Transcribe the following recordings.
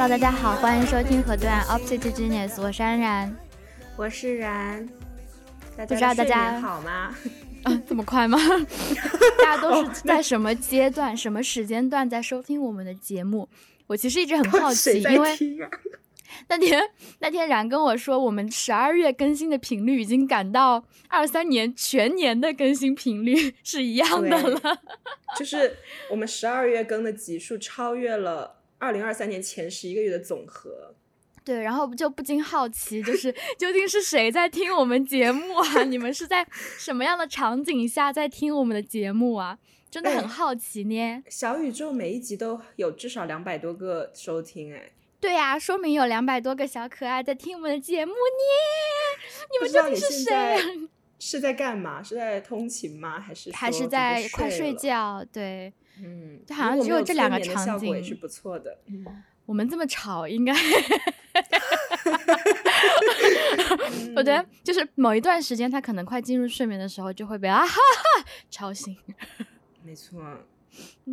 Hello，大家好，欢迎收听河段 Opposite Genius，我是安然，我是然。不知道大家好吗？啊，这么快吗？大家都是在什么阶段、什么时间段在收听我们的节目？我其实一直很好奇，因为那天那天然跟我说，我们十二月更新的频率已经赶到二三年全年的更新频率是一样的了，就是我们十二月更的集数超越了二零二三年前十一个月的总和。对，然后就不禁好奇，就是 究竟是谁在听我们节目啊？你们是在什么样的场景下在听我们的节目啊？真的很好奇呢。小宇宙每一集都有至少两百多个收听，哎。对呀，说明有两百多个小可爱在听我们的节目呢。你们究竟是谁？是在干嘛？是在通勤吗？还是还是在快睡觉？对，嗯，就好像只有这两个场景，也是不错的。我们这么吵，应该。我觉得就是某一段时间，他可能快进入睡眠的时候，就会被啊哈哈吵醒。没错，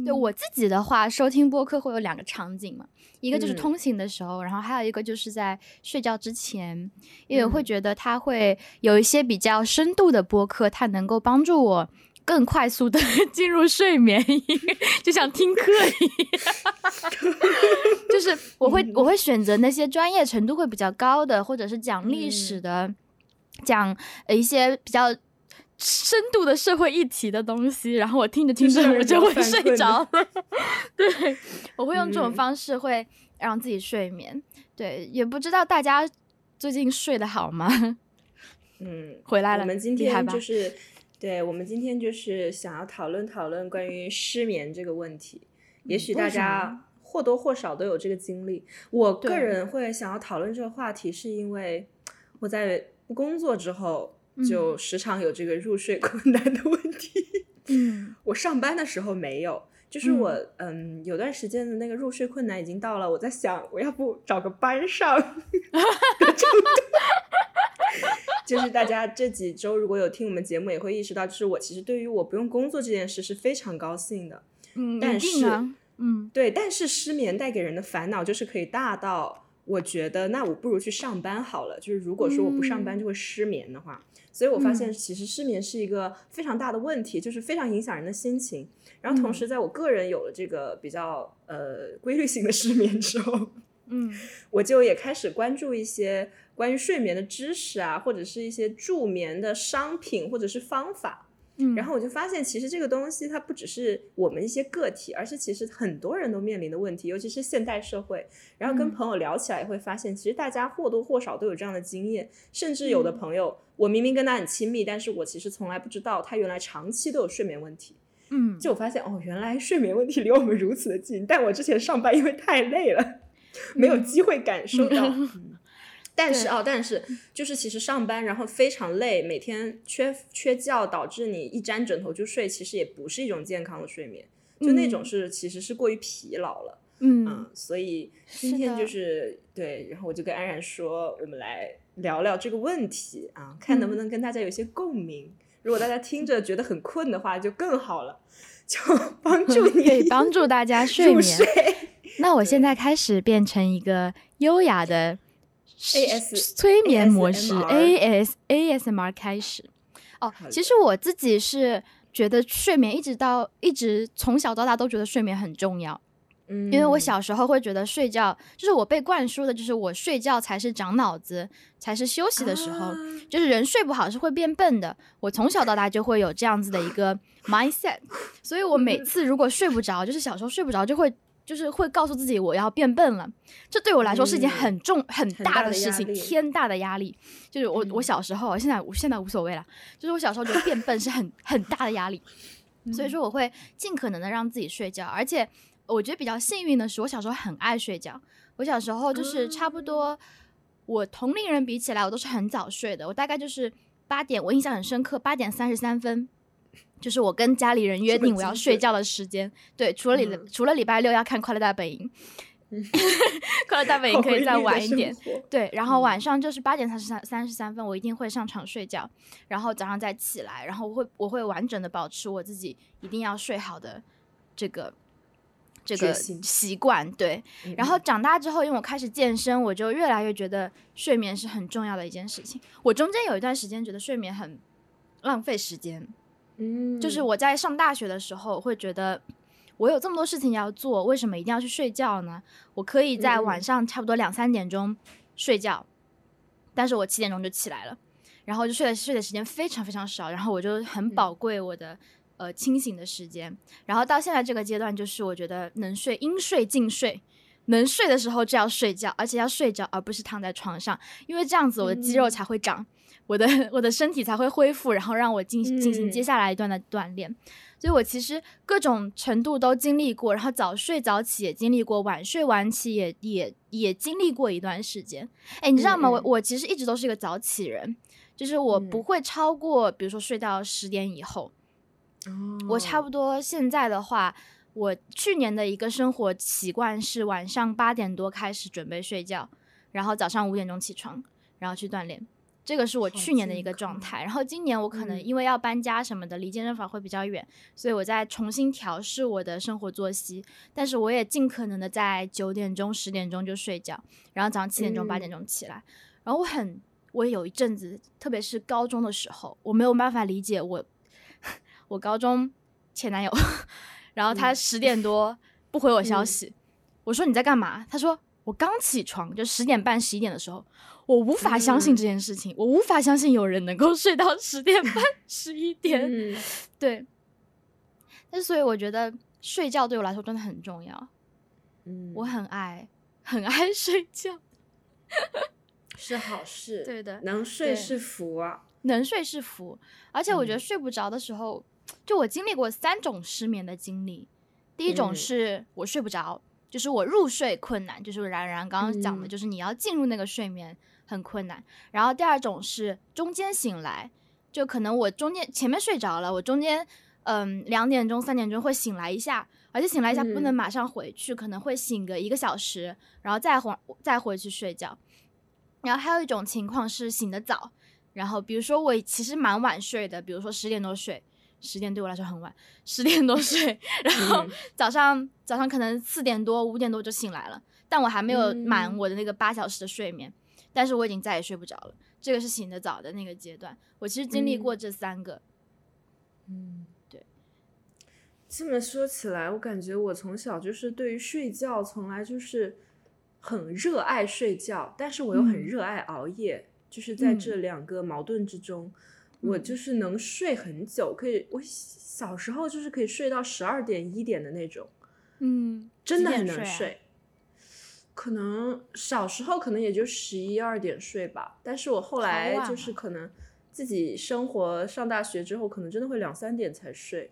对我自己的话，收听播客会有两个场景嘛，一个就是通勤的时候，然后还有一个就是在睡觉之前，因为我会觉得它会有一些比较深度的播客，它能够帮助我。更快速的 进入睡眠，就像听课一样，就是我会我会选择那些专业程度会比较高的，或者是讲历史的，讲一些比较深度的社会议题的东西，然后我听着听着我就会睡着了。对，我会用这种方式会让自己睡眠。对，也不知道大家最近睡得好吗？嗯，回来了，我们今天就是。对我们今天就是想要讨论讨论关于失眠这个问题，也许大家或多或少都有这个经历。我个人会想要讨论这个话题，是因为我在不工作之后，就时常有这个入睡 困难的问题。嗯，我上班的时候没有，就是我嗯有段时间的那个入睡困难已经到了，我在想我要不找个班上。就是大家这几周如果有听我们节目，也会意识到，就是我其实对于我不用工作这件事是非常高兴的。嗯，但是，嗯，对，但是失眠带给人的烦恼就是可以大到，我觉得那我不如去上班好了。就是如果说我不上班就会失眠的话，所以我发现其实失眠是一个非常大的问题，就是非常影响人的心情。然后同时，在我个人有了这个比较呃规律性的失眠之后，嗯，我就也开始关注一些。关于睡眠的知识啊，或者是一些助眠的商品或者是方法，嗯，然后我就发现，其实这个东西它不只是我们一些个体，而是其实很多人都面临的问题，尤其是现代社会。然后跟朋友聊起来，也会发现，其实大家或多或少都有这样的经验，甚至有的朋友，我明明跟他很亲密，但是我其实从来不知道他原来长期都有睡眠问题。嗯，就我发现，哦，原来睡眠问题离我们如此的近，但我之前上班因为太累了，没有机会感受到。但是哦，但是就是其实上班然后非常累，每天缺缺觉导致你一沾枕头就睡，其实也不是一种健康的睡眠，就那种是其实是过于疲劳了。嗯，所以今天就是对，然后我就跟安然说，我们来聊聊这个问题啊，看能不能跟大家有些共鸣。如果大家听着觉得很困的话，就更好了，就 帮助 你帮助大家 睡眠。那我现在开始变成一个优雅的。A S 催眠模式，A S A S M R 开始。哦，其实我自己是觉得睡眠一直到一直从小到大都觉得睡眠很重要。嗯，因为我小时候会觉得睡觉就是我被灌输的，就是我睡觉才是长脑子，才是休息的时候，就是人睡不好是会变笨的。我从小到大就会有这样子的一个 mindset，所以我每次如果睡不着，就是小时候睡不着就会。就是会告诉自己我要变笨了，这对我来说是一件很重很大的事情，天大的压力。就是我我小时候，现在我现在无所谓了。就是我小时候觉得变笨是很很大的压力，所以说我会尽可能的让自己睡觉。而且我觉得比较幸运的是，我小时候很爱睡觉。我小时候就是差不多，我同龄人比起来，我都是很早睡的。我大概就是八点，我印象很深刻，八点三十三分。就是我跟家里人约定我要睡觉的时间，对，除了礼除了礼拜六要看《快乐大本营》，《快乐大本营》可以再晚一点，对，然后晚上就是八点三十三三十三分，我一定会上床睡觉，然后早上再起来，然后我会我会完整的保持我自己一定要睡好的这个这个习惯。对，然后长大之后，因为我开始健身，我就越来越觉得睡眠是很重要的一件事情。我中间有一段时间觉得睡眠很浪费时间，嗯，就是我在上大学的时候会觉得。我有这么多事情要做，为什么一定要去睡觉呢？我可以在晚上差不多两三点钟睡觉，但是我七点钟就起来了，然后就睡的睡的时间非常非常少，然后我就很宝贵我的呃清醒的时间。然后到现在这个阶段，就是我觉得能睡应睡尽睡，能睡的时候就要睡觉，而且要睡着，而不是躺在床上，因为这样子我的肌肉才会长，我的我的身体才会恢复，然后让我进进行接下来一段的锻炼。所以我其实各种程度都经历过，然后早睡早起也经历过，晚睡晚起也也也经历过一段时间。哎，你知道吗？我我其实一直都是一个早起人，就是我不会超过，比如说睡到十点以后。哦，我差不多现在的话，我去年的一个生活习惯是晚上八点多开始准备睡觉，然后早上五点钟起床，然后去锻炼。这个是我去年的一个状态，然后今年我可能因为要搬家什么的，离健身房会比较远，所以我在重新调试我的生活作息。但是我也尽可能的在九点钟、十点钟就睡觉，然后早上七点钟、八点钟起来。然后我很，我有一阵子，特别是高中的时候，我没有办法理解我，我高中前男友，然后他十点多不回我消息，我说你在干嘛？他说我刚起床，就十点半、十一点的时候。我无法相信这件事情，我无法相信有人能够睡到十点半、十一点。对，但所以我觉得睡觉对我来说真的很重要。嗯，我很爱，很爱 睡觉，是好事。对的，能睡是福啊，能睡是福。而且我觉得睡不着的时候，就我经历过三种失眠的经历。第一种是我睡不着，就是我入睡困难，就是然然刚刚讲的，就是你要进入那个睡眠。很困难，然后第二种是中间醒来，就可能我中间前面睡着了，我中间嗯两点钟三点钟会醒来一下，而且醒来一下不能马上回去，可能会醒个一个小时，然后再回再回去睡觉。然后还有一种情况是醒得早，然后比如说我其实蛮晚睡的，比如说十点多睡，十点对我来说很晚，十点多睡，然后早上早上可能四点多五点多就醒来了，但我还没有满我的那个八小时的睡眠。但是我已经再也睡不着了，这个是醒得早的那个阶段。我其实经历过这三个，嗯，对。这么说起来，我感觉我从小就是对于睡觉从来就是很热爱睡觉，但是我又很热爱熬夜，就是在这两个矛盾之中，我就是能睡很久，可以我小时候就是可以睡到十二点一点的那种，嗯，真的很能睡。可能小时候可能也就十一二点睡吧，但是我后来就是可能自己生活上大学之后，可能真的会两三点才睡。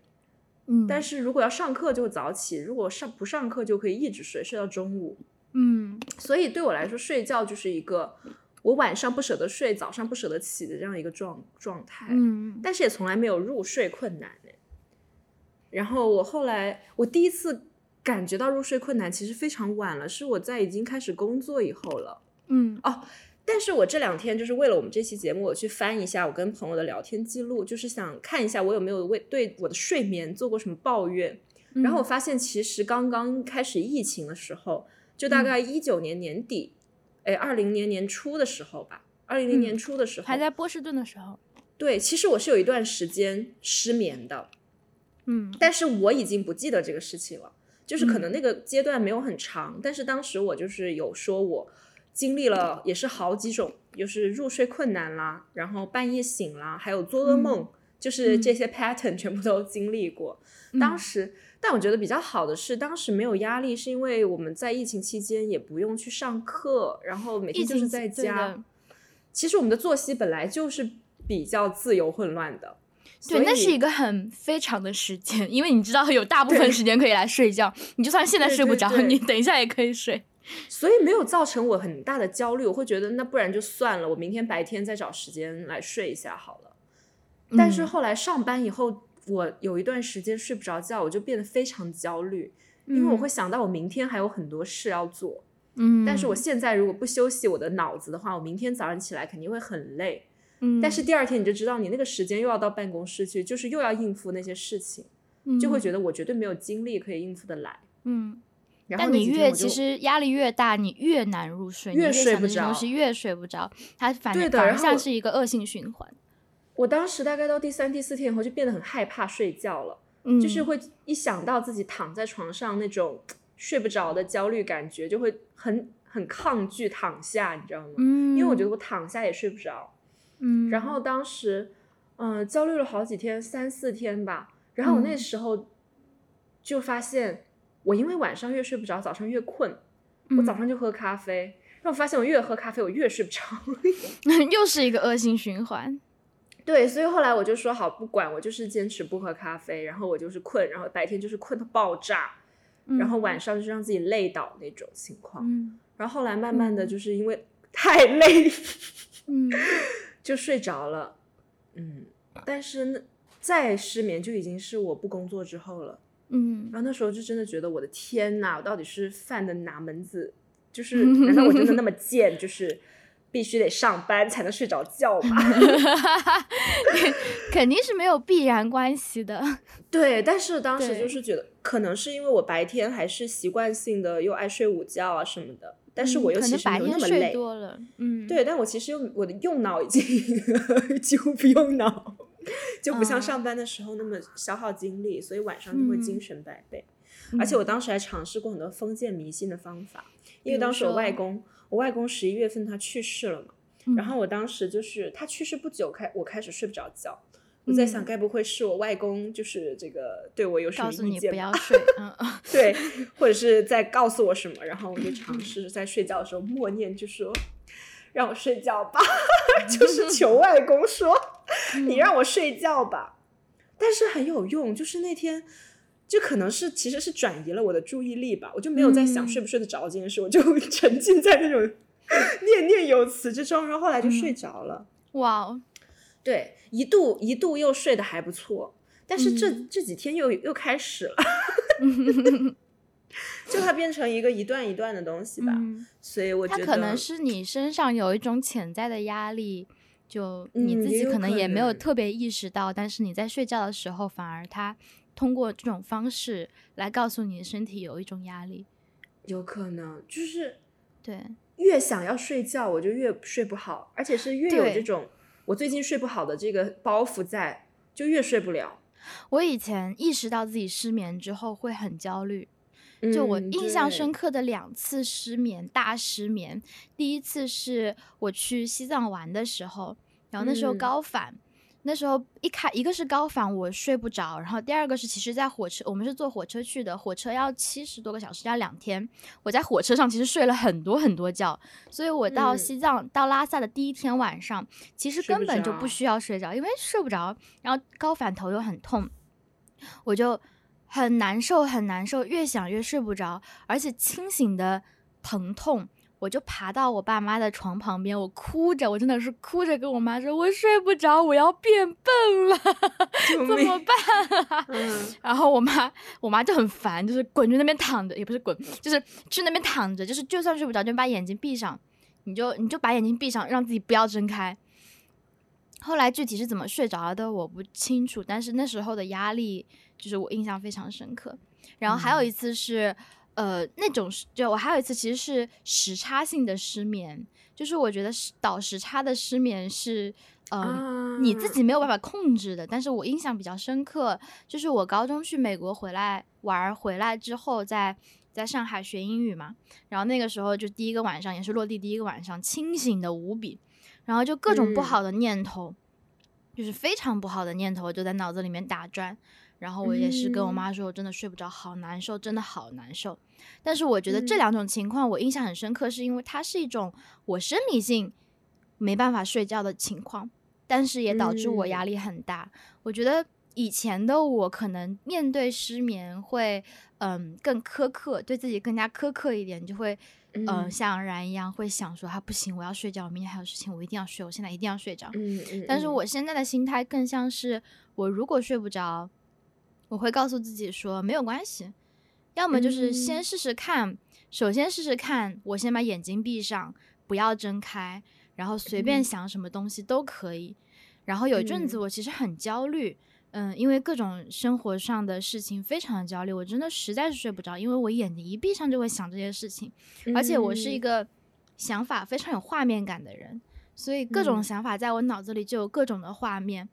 嗯，但是如果要上课就早起，如果上不上课就可以一直睡，睡到中午。嗯，所以对我来说，睡觉就是一个我晚上不舍得睡，早上不舍得起的这样一个状状态。嗯，但是也从来没有入睡困难然后我后来我第一次。感觉到入睡困难，其实非常晚了，是我在已经开始工作以后了。嗯，哦，但是我这两天就是为了我们这期节目，我去翻一下我跟朋友的聊天记录，就是想看一下我有没有为对我的睡眠做过什么抱怨。然后我发现，其实刚刚开始疫情的时候，就大概一九年年底，哎，二零年年初的时候吧，二零年年初的时候，还在波士顿的时候，对，其实我是有一段时间失眠的。嗯，但是我已经不记得这个事情了。就是可能那个阶段没有很长，但是当时我就是有说，我经历了也是好几种，就是入睡困难啦，然后半夜醒啦，还有做噩梦，就是这些 pattern 全部都经历过。当时，但我觉得比较好的是，当时没有压力，是因为我们在疫情期间也不用去上课，然后每天就是在家。其实我们的作息本来就是比较自由混乱的。对，那是一个很非常的时间，因为你知道有大部分时间可以来睡觉，你就算现在睡不着，你等一下也可以睡，所以没有造成我很大的焦虑。我会觉得那不然就算了，我明天白天再找时间来睡一下好了。但是后来上班以后，我有一段时间睡不着觉，我就变得非常焦虑，因为我会想到我明天还有很多事要做。嗯，但是我现在如果不休息我的脑子的话，我明天早上起来肯定会很累。嗯，但是第二天你就知道，你那个时间又要到办公室去，就是又要应付那些事情，就会觉得我绝对没有精力可以应付得来。嗯，然后但你越其实压力越大，你越难入睡，越睡不着西越睡不着，它反而像是一个恶性循环。我当时大概到第三、第四天以后，就变得很害怕睡觉了，嗯，就是会一想到自己躺在床上那种睡不着的焦虑感觉，就会很很抗拒躺下，你知道吗？嗯，因为我觉得我躺下也睡不着。嗯，然后当时，嗯、焦虑了好几天，三四天吧。然后我那嗯时候就发现，我因为晚上越睡不着，早上越困，我嗯早上就喝咖啡。然后我发现我越喝咖啡，我越睡不着。又是一个恶性循环。对，所以后来我就说好，不管我就是坚持不喝咖啡，然后我就是困，然后白天就是困到爆炸，然后晚上就是让自己累倒那种情况。嗯然后后来慢慢的嗯就是因为太累，嗯 就睡着了。嗯，但是那再失眠就已经是我不工作之后了。嗯然后那时候就真的觉得我的天呐，我到底是犯的哪门子？就是 难道我真的那么贱？就是必须得上班才能睡着觉吗？肯定是没有必然关系的。对，但是当时就是觉得，可能是因为我白天还是习惯性的又爱睡午觉啊什么的，但是我又其实没那么累。多了，嗯，对，但我其实又我的用脑已经 几乎不用脑，就不像嗯上班的时候那么消耗精力，所以晚上就会精嗯神百倍。嗯，而且我当时还尝试过很多封建迷信的方法，因为当时我外说公，我外公十一月份他去世了嘛，嗯然后我当时就是他去世不久开，我开始睡不着觉。我在想，嗯该不会是我外公就是这个对我有什么告诉你意见吧？不要睡，嗯嗯 对，或者是在告诉我什么，然后我就尝试在睡觉的时候默念，就说让我睡觉吧，就是求外公说你让我睡觉吧。但是很有用，就是那天就可能是其实是转移了我的注意力吧，我就没有在想嗯睡不睡得着这件事，我就 沉浸在那种 念念有词之中，然后后来就睡着了。哇哦，对，一度一度又睡得还不错，但是这、嗯。这几天又又开始了，就它变成一个一段一段的东西吧，嗯，所以我觉得它可能是你身上有一种潜在的压力，就你自己可能也没有特别意识到，但是你在睡觉的时候，反而它通过这种方式来告诉你的身体有一种压力。有可能就是对，越想要睡觉，我就越睡不好，而且是越有这种我最近睡不好的这个包袱在，就越睡不了。我以前意识到自己失眠之后会很焦虑，就我嗯印象深刻的两次失眠，大失眠。第一次是我去西藏玩的时候，然后那时候嗯高反，那时候一开一个是高反，我睡不着，然后第二个是其实在火车，我们是坐火车去的，火车要七十多个小时，要两天。我在火车上其实睡了很多很多觉，所以我到嗯西藏、到拉萨的第一天晚上，其实根本就不需要睡着，因为睡不着，然后高反头又很痛，我就很难受，很难受，越想越睡不着，而且清醒的疼痛，我就爬到我爸妈的床旁边，我哭着，我真的是哭着跟我妈说，我睡不着，我要变笨了，怎么办啊？嗯然后我妈，我妈就很烦，就是滚去那边躺着，也不是滚，就是去那边躺着，就是就算睡不着，就把眼睛闭上，你就你就把眼睛闭上，让自己不要睁开。后来具体是怎么睡着的我不清楚，但是那时候的压力就是我印象非常深刻。然后还有一次是，呃，那种是就我还有一次其实是时差性的失眠，就是我觉得是倒时差的失眠是，嗯、你自啊己没有办法控制的。但是我印象比较深刻，就是我高中去美国回来玩儿回来之后在，在上海学英语嘛，然后那个时候就第一个晚上也是落地第一个晚上，清醒的无比，然后就各种不嗯好的念头，就是非常不好的念头就在脑子里面打转。然后我也是跟我嗯妈说，我真的睡不着，好难受，真的好难受。但是我觉得这嗯两种情况我印象很深刻，是因为它是一种我生理性没办法睡觉的情况，但是也导致我压嗯力很大。我觉得以前的我可能面对失眠会嗯更苛刻，对自己更加苛刻一点，就会嗯、像然一样会想说啊不行，我要睡觉，我明天还有事情，我一定要睡，我现在一定要睡着。嗯嗯，但是嗯我现在的心态更像是，我如果睡不着，我会告诉自己说没有关系，要么就是先嗯。试试看，首先试试看，我先把眼睛闭上，不要睁开，然后随便嗯。想什么东西都可以。然后有一阵子嗯。我其实很焦虑，嗯，因为各种生活上的事情非常的焦虑，我真的实在是睡不着，因为我眼睛一闭上就会想这些事情，而且我是一个想法非常有画面感的人，所以各种想法在我脑子里就有各种的画面，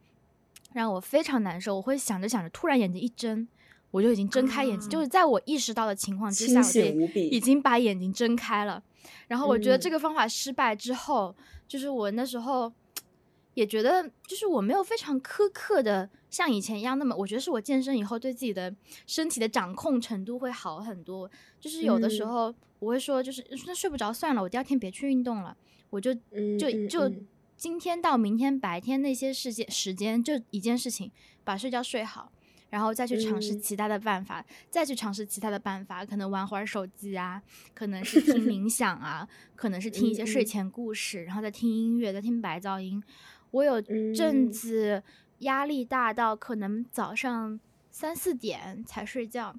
让我非常难受。我会想着想着，突然眼睛一睁。我就已经睁开眼睛，就是在我意识到的情况之下，我已经把眼睛睁开了。然后我觉得这个方法失败之后，就是我那时候也觉得，就是我没有非常苛刻的像以前一样那么，我觉得是我健身以后对自己的身体的掌控程度会好很多。就是有的时候我会说，就是那睡不着算了，我第二天别去运动了，我就就就今天到明天白天那些事件时间就一件事情，把睡觉睡好。然后再去尝试其他的办法，再去尝试其他的办法，可能玩会儿手机啊，可能是听 冥想啊，可能是听一些睡前故事，然后再听音乐，再听白噪音。我有阵子压力大到可能早上三四点才睡觉，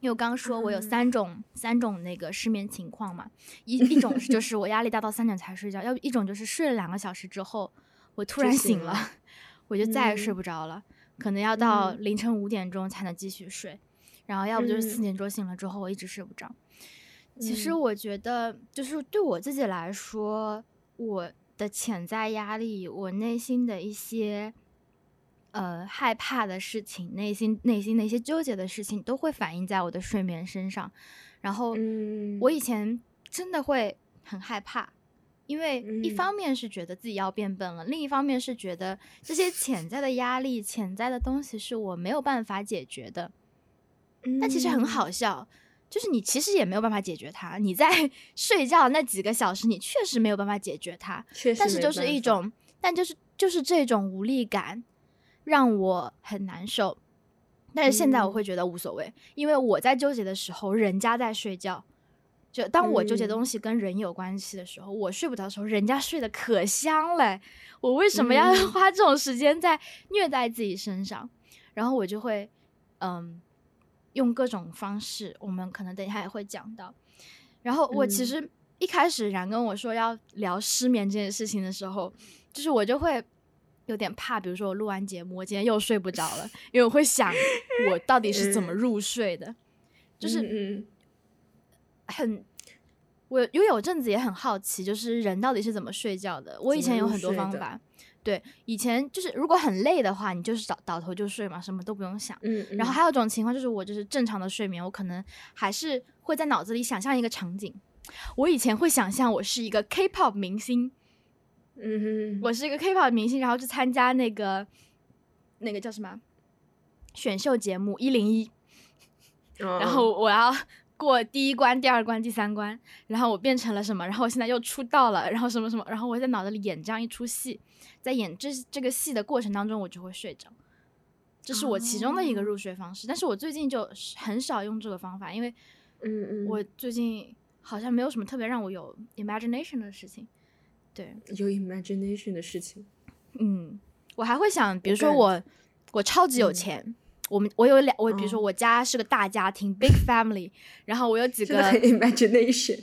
因为我刚说我有三种三种那个失眠情况嘛，一一种就 是我压力大到三点才睡觉，要一种就是睡了两个小时之后我突然醒了，我就再也睡不着了。可能要到凌晨五点钟才能继续睡，然后要不就是四点钟醒了之后我一直睡不着。其实我觉得，就是对我自己来说，我的潜在压力，我内心的一些呃害怕的事情，内心内心的一些纠结的事情，都会反映在我的睡眠身上。然后，我以前真的会很害怕。因为一方面是觉得自己要变笨了，另一方面是觉得这些潜在的压力、潜在的东西是我没有办法解决的。但其实很好笑，就是你其实也没有办法解决它。你在 睡觉那几个小时，你确实没有办法解决它。但是就是一种，但就是就是这种无力感让我很难受。但是现在我会觉得无所谓，因为我在纠结的时候，人家在睡觉。就当我纠结东西跟人有关系的时候，我睡不着的时候，人家睡得可香嘞。我为什么要花这种时间在虐待自己身上？然后我就会，嗯，用各种方式。我们可能等一下也会讲到。然后我其实一开始然跟我说要聊失眠这件事情的时候，就是我就会有点怕。比如说我录完节目，我今天又睡不着了，因为我会想我到底是怎么入睡的，就是嗯。很，我因为有阵子也很好奇，就是人到底是怎么睡觉的。我以前有很多方法，对，以前就是如果很累的话，你就是倒倒头就睡嘛，什么都不用想。嗯。然后还有一种情况就是，我就是正常的睡眠，我可能还是会在脑子里想象一个场景。我以前会想象我是一个 K-pop 明星，嗯哼，我是一个 K-pop 明星，然后去参加那个那个叫什么选秀节目一零一，然后我要。过第一关、第二关、第三关，然后我变成了什么？然后我现在又出道了，然后什么什么？然后我在脑子里演这样一出戏，在演这这个戏的过程当中，我就会睡着，这是我其中的一个入睡方式。但是我最近就很少用这个方法，因为，嗯嗯，我最近好像没有什么特别让我有 imagination 的事情。对，有 imagination 的事情。嗯，我还会想，比如说我，我超级有钱。我们我有两我比如说我家是个大家庭 big family，然后我有几个 imagination，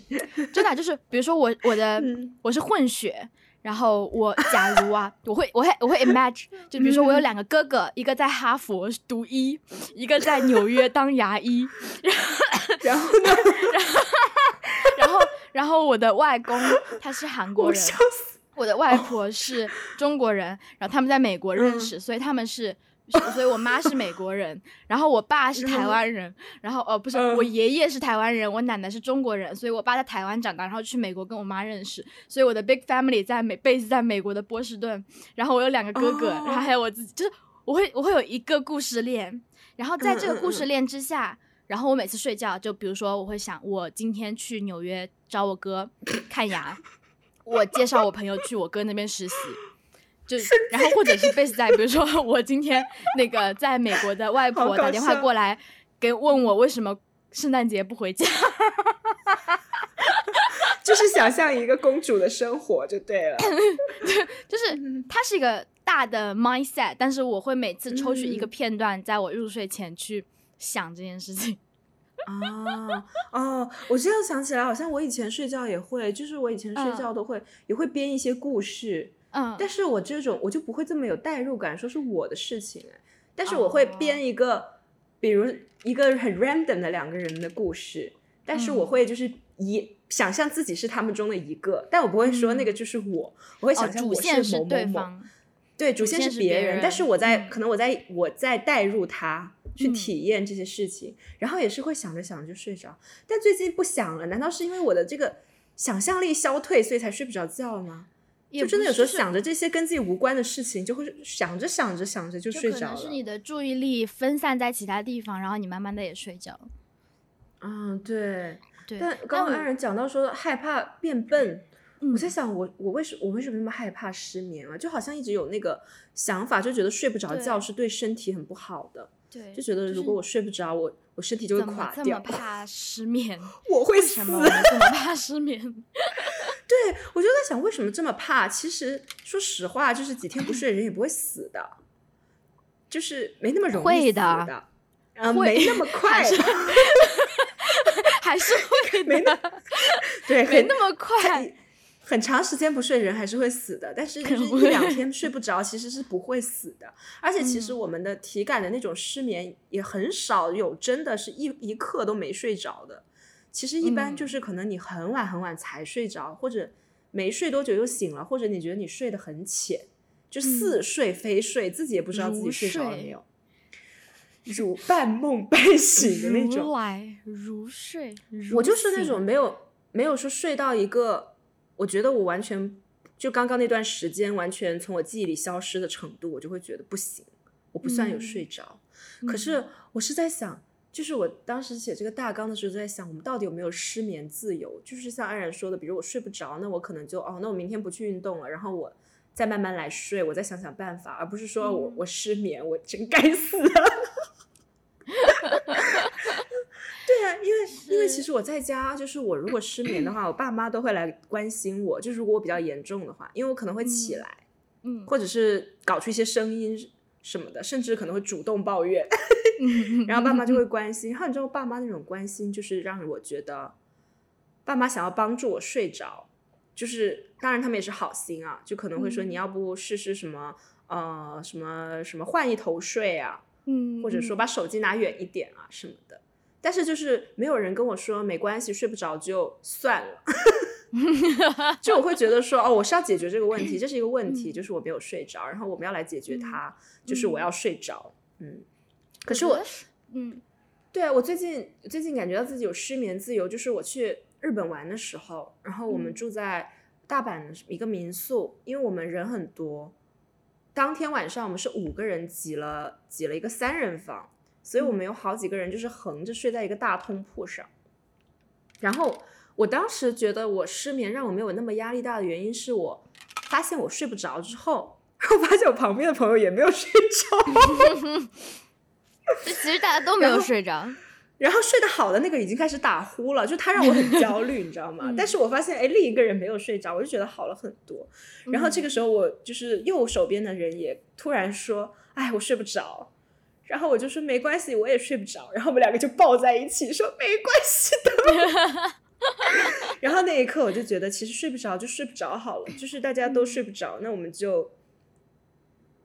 真的就是比如说我我的我是混血，然后我假如啊我会我会我会 imagine，就比如说我有两个哥哥，一个在哈佛读医，一个在纽约当牙医，然后呢，然后然后然后我的外公他是韩国人，我的外婆是中国人，然后他们在美国认识，所以他们是。所以，我妈是美国人，然后我爸是台湾人，然后哦，不是，我爷爷是台湾人，我奶奶是中国人，所以我爸在台湾长大，然后去美国跟我妈认识，所以我的 big family 在美 base 在美国的波士顿，然后我有两个哥哥，然后还有我自己，就是我会我会有一个故事链，然后在这个故事链之下，然后我每次睡觉，就比如说我会想，我今天去纽约找我哥看牙，我介绍我朋友去我哥那边实习。就然后或者是 base 在，比如说我今天那个在美国的外婆打电话过来，给问我为什么圣诞节不回家，就是想象一个公主的生活就对了，就是它是一个大的 mindset，但是我会每次抽取一个片段，在我入睡前去想这件事情。啊哦，我这样想起来，好像我以前睡觉也会，就是我以前睡觉都会也会编一些故事。嗯，但是我这种我就不会这么有代入感，说是我的事情哎。但是我会哦编一个，比如一个很 random 的两个人的故事，但是我嗯会就是一。想象自己是他们中的一个，但我不会说那个就是我，我会哦，想象我主线某某某，对主线是是别人，但是我在、嗯可能我在我在代入他去嗯体验这些事情，然后也是会想着想着就睡着。但最近不想了，难道是因为我的这个想象力消退，所以才睡不着觉吗？就真的有时候想着这些跟自己无关的事情，就会想着想着想着就就睡着了。可能是你的注意力分散在其他地方，然后你慢慢的也睡着了。嗯，对。对，但刚安然讲到说害怕变笨，嗯我在想我我为什我为什么那么害怕失眠啊？就好像一直有那个想法，就觉得睡不着觉是对身体很不好的。对，就觉得如果我睡不着，我我身体就会怎么这么垮掉，怕失眠？我会什。么怕失眠？对，我就在想为什么这么怕。其实说实话，就是几天不睡，人也不会死的，就是没那么容易的没那么快还，是 还是会没的，对，没那么快。很长时间不睡，人还是会死的。但是就是一两 天睡不着，其实是不会死的。而且其实嗯我们的体感的那种失眠也很少有真的是一一刻都没睡着的。其实一般嗯就是可能你很晚很晚才睡着，或者没睡多久又醒了，或者你觉得你睡得很浅，就似睡非睡，自己也不知道自己睡着了没有，如半梦半醒的那种如种。来如睡，我就是那种没有没有说睡到一个，我觉得我完全就刚刚那段时间完全从我记忆里消失的程度，我就会觉得不行，我不算有嗯睡着。醒可是我是在想，就是我当时写这个大纲的时候就在想，我们到底有没有失眠自由？就是像安然说的，比如我睡不着，那我可能就哦，那我明天不去运动了，然后我再慢慢来睡，我再想想办法，而不是说我、嗯我失眠，我真该死啊！对啊，因为因为其实我在家，就是我如果失眠的话，我爸妈都会来关心我。就是如果我比较严重的话，因为我可能会起嗯来，嗯，或者是搞出一些声音什么的，甚至可能会主动抱怨，嗯然后爸妈就会 关心。然后你知道，爸妈那种关心，就是让我觉得爸妈想要帮助我睡着，就是当然他们也是好心啊，就可能会说嗯你要不试试什么呃什么什么换一头睡啊，嗯，或者说把手机拿远一点啊什么的。但是就是没有人跟我说没关系，睡不着就算了。就我会觉得说，哦，我是要解决这个问题，这是一个问题，嗯就是我没有睡着，然后我们要来解决嗯它，就是我嗯要睡着。嗯，可是我，嗯对啊，我最近最近感觉到自己有失眠自由，就是我去日本玩的时候，然后我们嗯住在大阪的一个民宿，因为我们人很多，当天晚上我们是五个人挤了挤了一个三人房，所以我们有好几个人就是横着睡在一个大通铺上。然后我当时觉得我失眠让我没有那么压力大的原因是我发现我睡不着之后，我发现我旁边的朋友也没有睡着。就其实大家都没有睡着，然后睡得好的那个已经开始打呼了，就他让我很焦虑，你知道吗？嗯但是我发现，哎，另一个人没有睡着，我就觉得好了很多。然后这嗯个时候，我就是右手边的人也突然说：“哎，我睡不着。”然后我就说：“没关系，我也睡不着。”然后我们两个就抱在一起说：“没关系的。”然后那一刻，我就觉得其实睡不着就睡不着好了，就是大家都睡不着，那我们就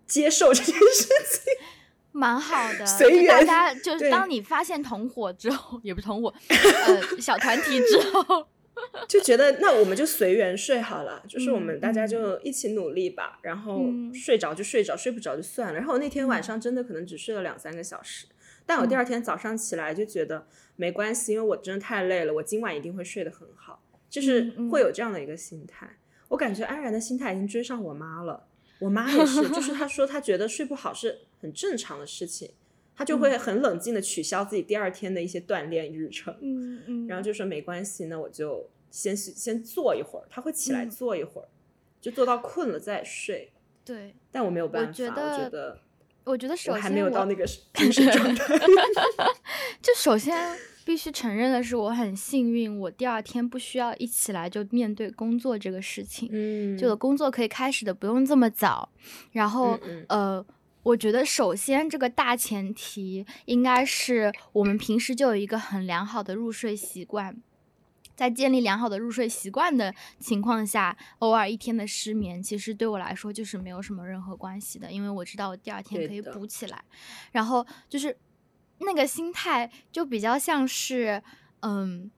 接受这件事情。蛮好的。随就大家就是当你发现同伙之后，也不是同伙，呃，小团体之后，就觉得那我们就随缘睡好了，就是我们嗯大家就一起努力吧，然后嗯。睡着就睡着，睡不着就算了。然后那天晚上真的可能只睡了两三个小时，但我第二天早上起来就觉得没关系，因为我真的太累了，我今晚一定会睡得很好，就是会有这样的一个心态。我感觉安然的心态已经追上我妈了，我妈也是，就是她说她觉得睡不好是很正常的事情，她就会很冷静的取消自己第二天的一些锻炼日程。嗯嗯，然后就说没关系，那我就先先坐一会儿，他会起来嗯坐一会儿，就坐到困了再睡。对，但我没有办法，觉我觉得得我觉得首先我还没有到那个精神状态。就首先必须承认的是，我很幸运，我第二天不需要一起来就面对工作这个事情，嗯，就我工作可以开始的不用这么早。然后、嗯呃，我觉得首先这个大前提应该是我们平时就有一个很良好的入睡习惯。在建立良好的入睡习惯的情况下，偶尔一天的失眠，其实对我来说就是没有什么任何关系的，因为我知道我第二天可以补起来。然后就是那个心态就比较像是，嗯，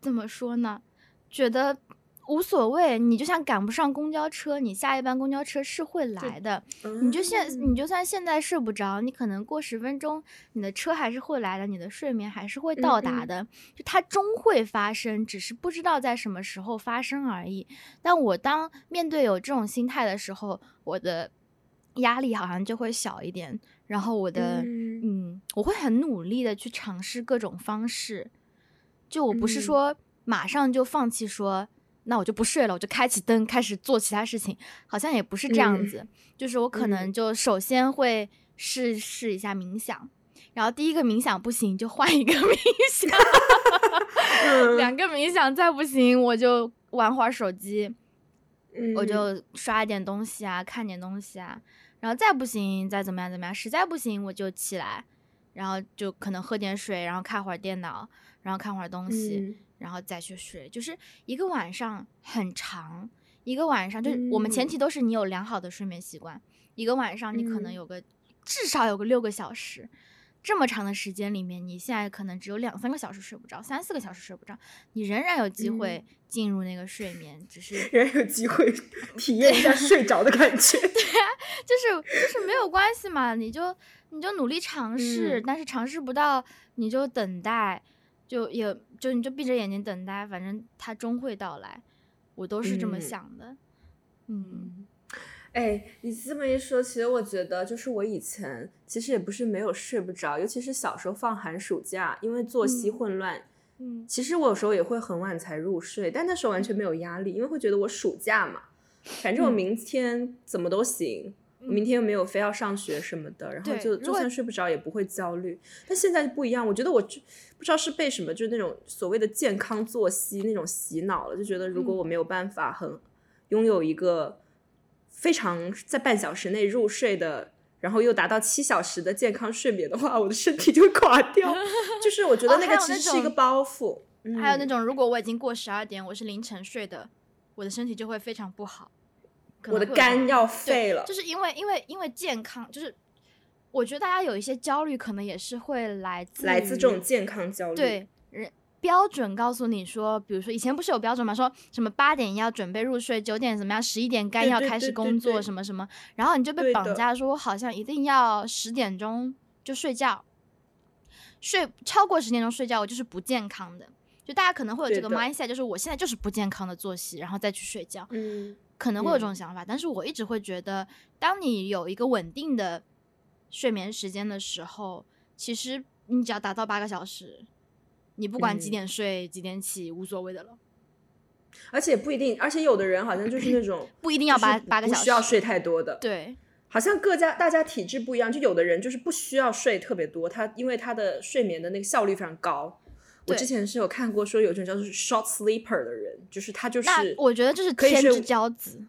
怎么说呢？觉得。无所谓，你就像赶不上公交车，你下一班公交车是会来的。你就现，你就算现在睡不着，你可能过十分钟，你的车还是会来的，你的睡眠还是会到达的。就它终会发生，只是不知道在什么时候发生而已。但我当面对有这种心态的时候，我的压力好像就会小一点。然后我的，嗯，我会很努力的去尝试各种方式。就我不是说马上就放弃说。那我就不睡了，我就开启灯，开始做其他事情。好像也不是这样子，就是我可能就首先会试试一下冥想，然后第一个冥想不行，就换一个 冥想，两个冥想再不行，我就玩会儿手机，我就刷一点东西啊，看点东西啊，然后再不行，再怎么样怎么样，实在不行我就起来，然后就可能喝点水，然后看会儿电脑，然后看会儿东西。然后再去睡，就是一个晚上很长，一个晚上就是我们前提都是你有良好的睡眠习惯，一个晚上你可能有个至少有个六个小时，这么长的时间里面，你现在可能只有两三个小时睡不着，三四个小时睡不着，你仍然有机会进入那个睡眠，只是 仍然有机会 体验一下睡着的感觉。对啊，就是就是没有关系嘛，你就你就努力尝试，但是尝试不到你就等待。就也就你就闭着眼睛等待，反正它终会到来，我都是这么想的。嗯，哎，你这么一说，其实我觉得就是我以前其实也不是没有睡不着，尤其是小时候放寒暑假，因为作息混乱，嗯，其实我有时候也会很晚才入睡，但那时候完全没有压力，因为会觉得我暑假嘛，反正我明天怎么都行。明天又没有非要上学什么的，然后就就算睡不着也不会焦虑。但现在不一样，我觉得我就不知道是被什么，就是那种所谓的健康作息那种洗脑了，就觉得如果我没有办法很拥有一个非常在半小时内入睡的，然后又达到七小时的健康睡眠的话，我的身体就会垮掉。就是我觉得那个其实是一个包袱。还有那种，如果我已经过十二点，我是凌晨睡的，我的身体就会非常不好。我的肝要废了，就是因为因为因为健康，就是我觉得大家有一些焦虑，可能也是会来自来自这种健康焦虑。对，人标准告诉你说，比如说以前不是有标准吗？说什么八点要准备入睡，九点怎么样，十一点肝要开始工作，什么什么，然后你就被绑架，说我好像一定要十点钟就睡觉，睡超过十点钟睡觉，我就是不健康的。就大家可能会有这个 mindset，就是我现在就是不健康的作息，然后再去睡觉。嗯。可能会有这种想法，但是我一直会觉得，当你有一个稳定的睡眠时间的时候，其实你只要达到八个小时，你不管几点睡几点起，无所谓的了。而且不一定，而且有的人好像就是那种 不一定要八八个小时，不需要睡太多的。对，好像各家大家体质不一样，就有的人就是不需要睡特别多，他因为他的睡眠的那个效率非常高。我之前是有看过说有一种叫做 short sleeper 的人，就是他就是，我觉得这是天之骄子，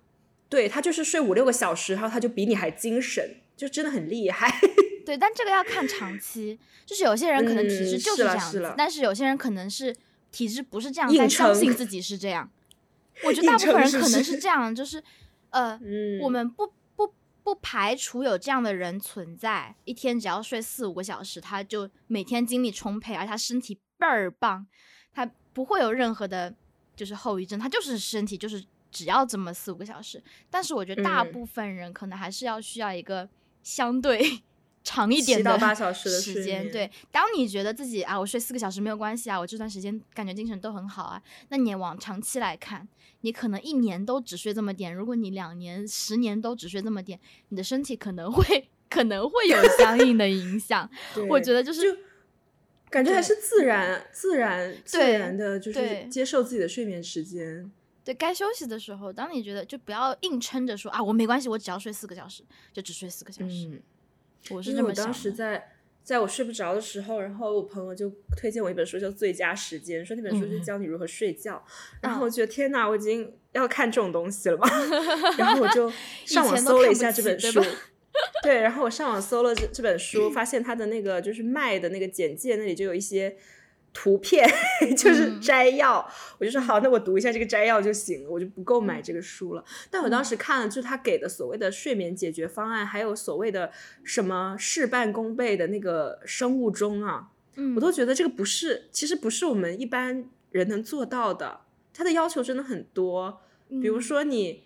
对他就是睡五六个小时，然后他就比你还精神，就真的很厉害。对，但这个要看长期，就是有些人可能体质就是这样子，但是有些人可能是体质不是这样，但相信自己是这样。我觉得大部分人可能是这样，就是呃，我们不不不排除有这样的人存在，一天只要睡四五个小时，他就每天精力充沛，而他身体。倍儿棒，他不会有任何的，就是后遗症，他就是身体就是只要这么四五个小时。但是我觉得大部分人可能还是要需要一个相对 长一点的七到八小时的时间。对，当你觉得自己啊，我睡四个小时没有关系啊，我这段时间感觉精神都很好啊，那你往长期来看，你可能一年都只睡这么点。如果你两年、十年都只睡这么点，你的身体可能会 可能会有相应的影响。我觉得就是。感觉还是自然、自然、自然的，就是接受自己的睡眠时间。对该休息的时候，当你觉得就不要硬撑着说啊，我没关系，我只要睡四个小时，就只睡四个小时。嗯，我是这么想。当时在在我睡不着的时候，然后我朋友就推荐我一本书，叫《最佳时间》，说那本书是教你如何睡觉。然后我觉得天哪，我已经要看这种东西了吧？然后我就上网搜了一下这本书。对，然后我上网搜了这这本书，发现它的那个就是卖的那个简介那里就有一些图片，就是嗯摘要。我就说好，那我读一下这个摘要就行了，我就不购买这个书了。但我当时看了，就是他给的所谓的睡眠解决方案，还有所谓的什么事半功倍的那个生物钟啊，嗯，我都觉得这个不是，其实不是我们一般人能做到的。他的要求真的很多，比如嗯说你，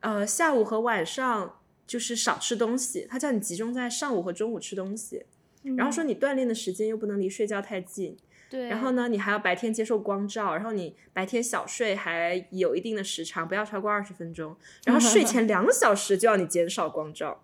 呃，下午和晚上就是少吃东西，他叫你集中在上午和中午吃东西。然后说嗯。你锻炼的时间又不能离睡觉太近，对，然后呢，你还要白天接受光照，然后你白天小睡还有一定的时长，不要超过二十分钟，然后睡前 两小时就要你减少光照，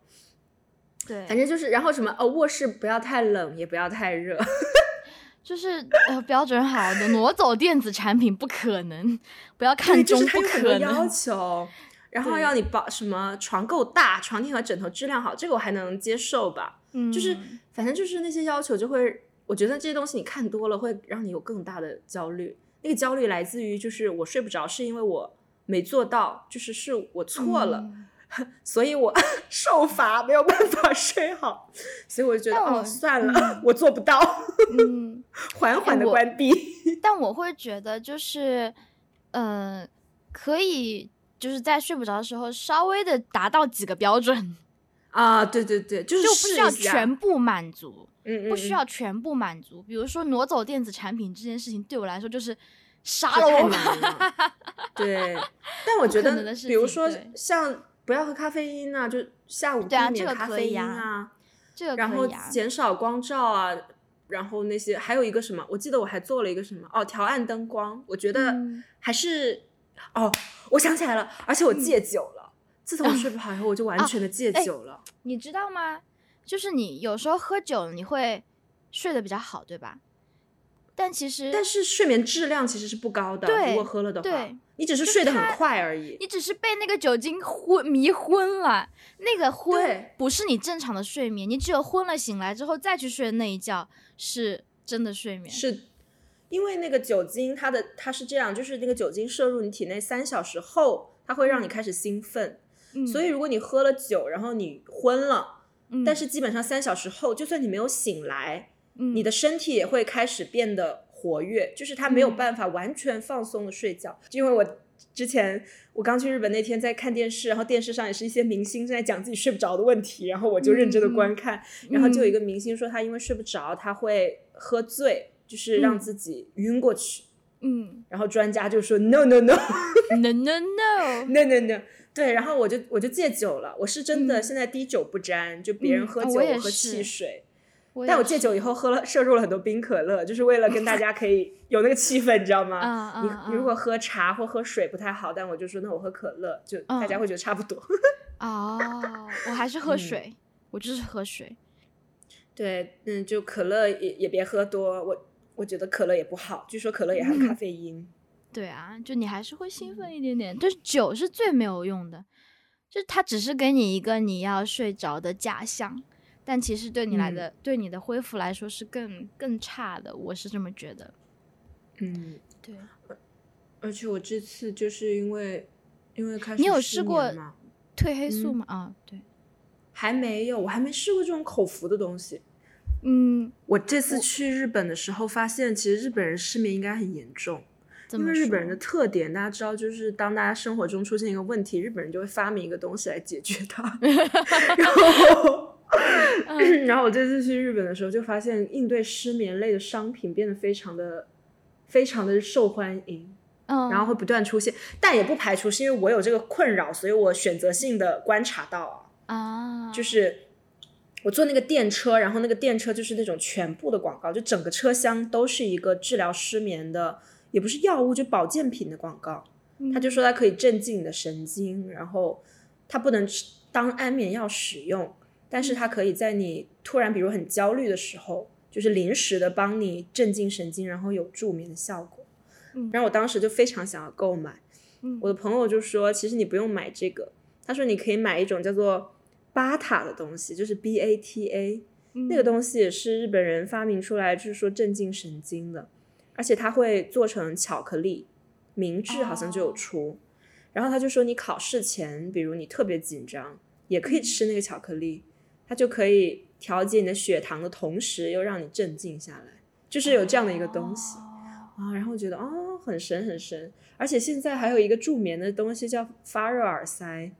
对，反正就是，然后什么哦，卧室不要太冷，也不要太热，就是呃标准好的挪走电子产品不可能，不要，看中不可要能，求，然后要你保什么床够大，床垫和枕头质量好，这个我还能接受吧，嗯。就是嗯反正就是那些要求就会，我觉得这些东西你看多了会让你有更大的焦虑。那个焦虑来自于就是我睡不着，是因为我没做到，就是是我错了，嗯。所以我 受罚没有办法 睡好，所以我就觉得哦算了，我做不到，嗯，缓缓的关闭。但我会觉得就是，呃，可以就是在睡不着的时候稍微的达到几个标准，啊，对对对，就是就不需要全部满足，嗯嗯不需嗯要全部满足。比如说挪走电子产品这件事情，对我来说就是杀了我。对，但我觉得比如说像不要喝咖啡因啊，就下午避免个咖啡因啊这个然后可以啊，减少光照啊，然后那些还有一个什么，我记得我还做了一个什么哦，调暗灯光，我觉得嗯还是、哦，我想起来了，而且我戒酒了。自从我睡不好以后，我就完啊全的戒哎酒了。你知道吗？就是你有时候喝酒，你会睡得比较好，对吧？但其实，但是睡眠质量其实是不高的，对如果喝了的话对，你只是睡得很快而已。你只是被那个酒精昏迷昏了，那个昏不是你正常的睡眠，你只有昏了醒来之后再去睡的那一觉是真的睡眠。是因为那个酒精，它的它是这样，就是那个酒精摄入你体内三小时后，它会让你开始兴奋。嗯，所以如果你喝了酒，然后你昏了，嗯，但是基本上三小时后，就算你没有醒来，嗯。你的身体也会开始变得活跃，就是它没有嗯。办法完全放松的睡觉。因为我之前我刚去日本那天在看电视，然后电视上也是一些明星正在讲自己睡不着的问题，然后我就认真的观看，然后就有一嗯。个明星说他因为睡不着，他会喝醉，就是让嗯自己晕过去。嗯然后专家就说 no no no，no no no，no no no，对，然后我就我就戒酒了，我是真的嗯现在滴酒不沾，就别人嗯喝酒、哦我喝汽水。我但我戒酒以后喝了摄入了很多冰可乐，就是为了跟大家可以 有那个气氛，你知道吗？啊你如果喝茶或喝水不太好，但我就说那我喝可乐，就大家嗯会觉得差不多。哦，我还是喝嗯水，我就是喝水。对，嗯，就可乐也也别喝多，我我觉得可乐也不好，据说可乐也含咖啡因。对啊，就你还是会兴嗯奋一点点，就是酒是最没有用的，就是它只是给你一个你要睡着的假象，但其实对你来嗯的、对你的恢复来说是更更差的，我是这么觉得。嗯，对，而且我这次就是因为因为开始你有试过，褪黑素嗯吗？啊，对，还没有，我还没试过这种口服的东西。嗯，我这次去日本的时候，发现其实日本人失眠应该很严重，因为日本人的特点，大家知道，就是当大家生活中出现一个问题，日本人就会发明一个东西来解决它。然后，嗯。然后我这次去日本的时候，就发现应对失眠类的商品变得非常的、非常的受欢迎，嗯，然后会不断出现，但也不排除是因为我有这个困扰，所以我选择性的观察到啊。啊，就是我坐那个电车，然后那个电车就是那种全部的广告，就整个车厢都是一个治疗失眠的，也不是药物，就保健品的广告。他就嗯说它可以镇静你的神经，然后它不能吃当安眠药使用，但是它可以在你突然比如很焦虑的时候，就是临时的帮你镇静神经，然后有助眠的效果。嗯然后我当时就非常想要购买。嗯我的朋友就说，其实你不用买这个，他说你可以买一种叫做巴塔的东西，就是 B A T A，那个嗯。东西也是日本人发明出来，就是说镇静神经的，而且它会做成巧克力，明治好像就有哦。出。然后他就说，你考试前，比如你特别紧张，也可以嗯吃那个巧克力，它就可以调节你的血糖的同时，又让你镇静下来。就是有这样的一个东西啊，然后觉得哦很神很神，而且现在还有一个助眠的东西叫发热耳塞，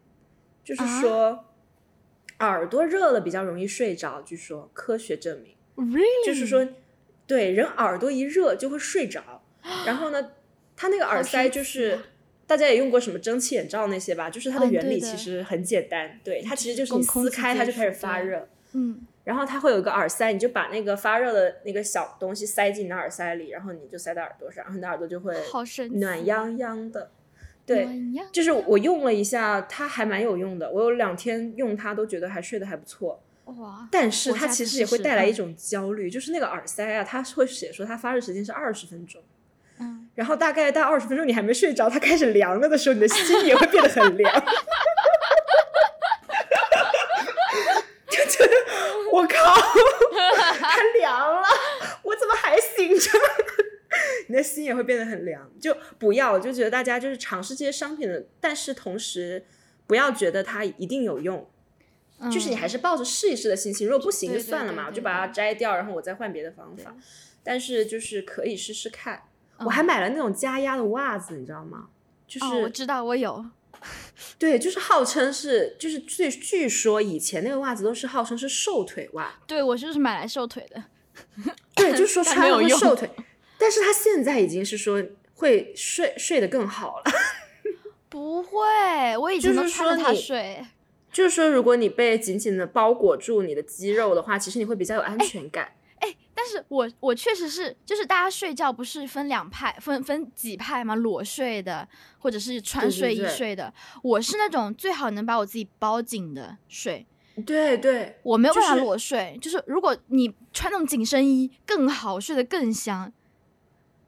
就是说耳朵热了比较容易睡着，据说科学证明，，really，就是说对人耳朵一热就会睡着，然后呢，它那个耳塞就是。大家也用过什么蒸汽眼罩那些吧？就是它的嗯原理其实很简单，对它其实就是你撕开它就开始发热，嗯，然后它会有一个耳塞，你就把那个发热的那个小东西塞进你的耳塞里，然后你就塞到耳朵上，然后你的耳朵就会好神，暖洋洋的。对，就是我用了一下，它还蛮有用的。我有两天用它都觉得还睡得还不错，哇，但是它其实也会带来一种焦虑，就是那个耳塞啊，它会写说它发热时间是二十分钟，嗯，然后大概到二十分钟你还没睡着，它开始凉了的时候，你的心也会变得很凉。就觉得我靠，太凉了，我怎么还醒着？你的心也会变得很凉。就不要，我就觉得大家就是尝试这些商品的，但是同时不要觉得它一定有用，就是你还是抱着试一试的心情。如果不行就算了嘛，我就把它摘掉，然后我再换别的方法。但是就是可以试试看。我嗯还买了那种加压的袜子，你知道吗？就是、哦，我知道我有，对，就是号称是，就是据据说以前那个袜子都是号称是瘦腿袜，对我就是买来瘦腿的，对，就是说 但穿了没有用会瘦腿，但是他现在已经是说会睡睡得更好了，不会，我以前就是都穿着它说你睡，就是说如果你被紧紧的包裹住你的肌肉的话，其实你会比较有安全感。哎但是我我确实是，就是大家睡觉不是分两派，分分几派吗？裸睡的，或者是穿睡衣对睡的。我是那种最好能把我自己包紧的睡，对对，我没有办法就是裸睡。就是如果你穿那种紧身衣更好，睡得更香。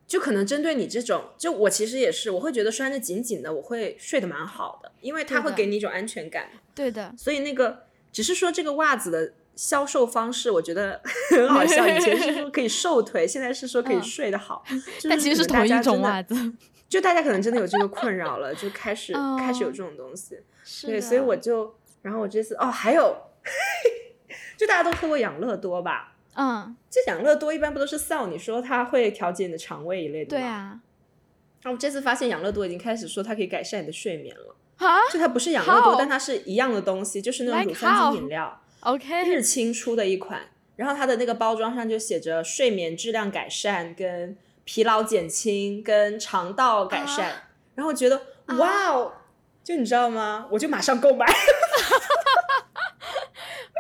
就可能针对你这种，就我其实也是，我会觉得拴着紧紧的，我会睡得蛮好的，因为它会给你一种安全感。对的，所以那个只是说这个袜子的销售方式，我觉得很好笑。以前是说可以瘦腿，现在是说可以嗯睡得好，就但其实是同一种袜子。就大家可能真的有这个困扰了，就开始、哦开始有这种东西。对，所以我就，然后我这次哦，还有，就大家都喝过养乐多吧？嗯，这养乐多一般不都是笑你说它会调节你的肠胃一类的吗？对。啊，然后我这次发现养乐多已经开始说它可以改善你的睡眠了，啊就它不是养乐多？但它是一样的东西，就是那种乳酸？菌饮料。OK，日清出的一款，然后它的那个包装上就写着睡眠质量改善、跟疲劳减轻、跟肠道改善，然后觉得、哇哦，就你知道吗？我就马上购买。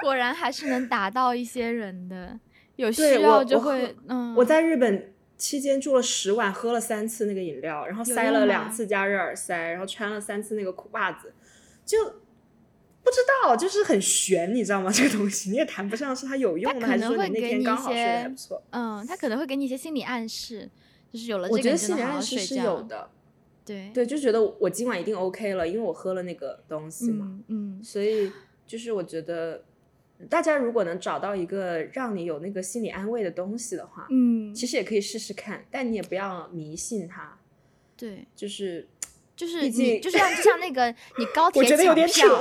果然还是能打到一些人的，有需对要我我就会，嗯，我在日本期间住了十晚，喝了三次那个饮料，然后塞了两次加热耳塞，然后穿了三次那个裤袜子，就。不知道，就是很悬，你知道吗？这个东西你也谈不上是它有用的，可还是说你那天刚好睡你一些得还不错。嗯，他可能会给你一些心理暗示，就是有了我觉得这个你真的好好心理暗示是有，的，对对，就觉得我今晚一定 OK 了，因为我喝了那个东西嘛，嗯嗯，所以就是我觉得大家如果能找到一个让你有那个心理安慰的东西的话，嗯，其实也可以试试看，但你也不要迷信它，对，就是就是你就像就像那个 你高铁我觉得有抢票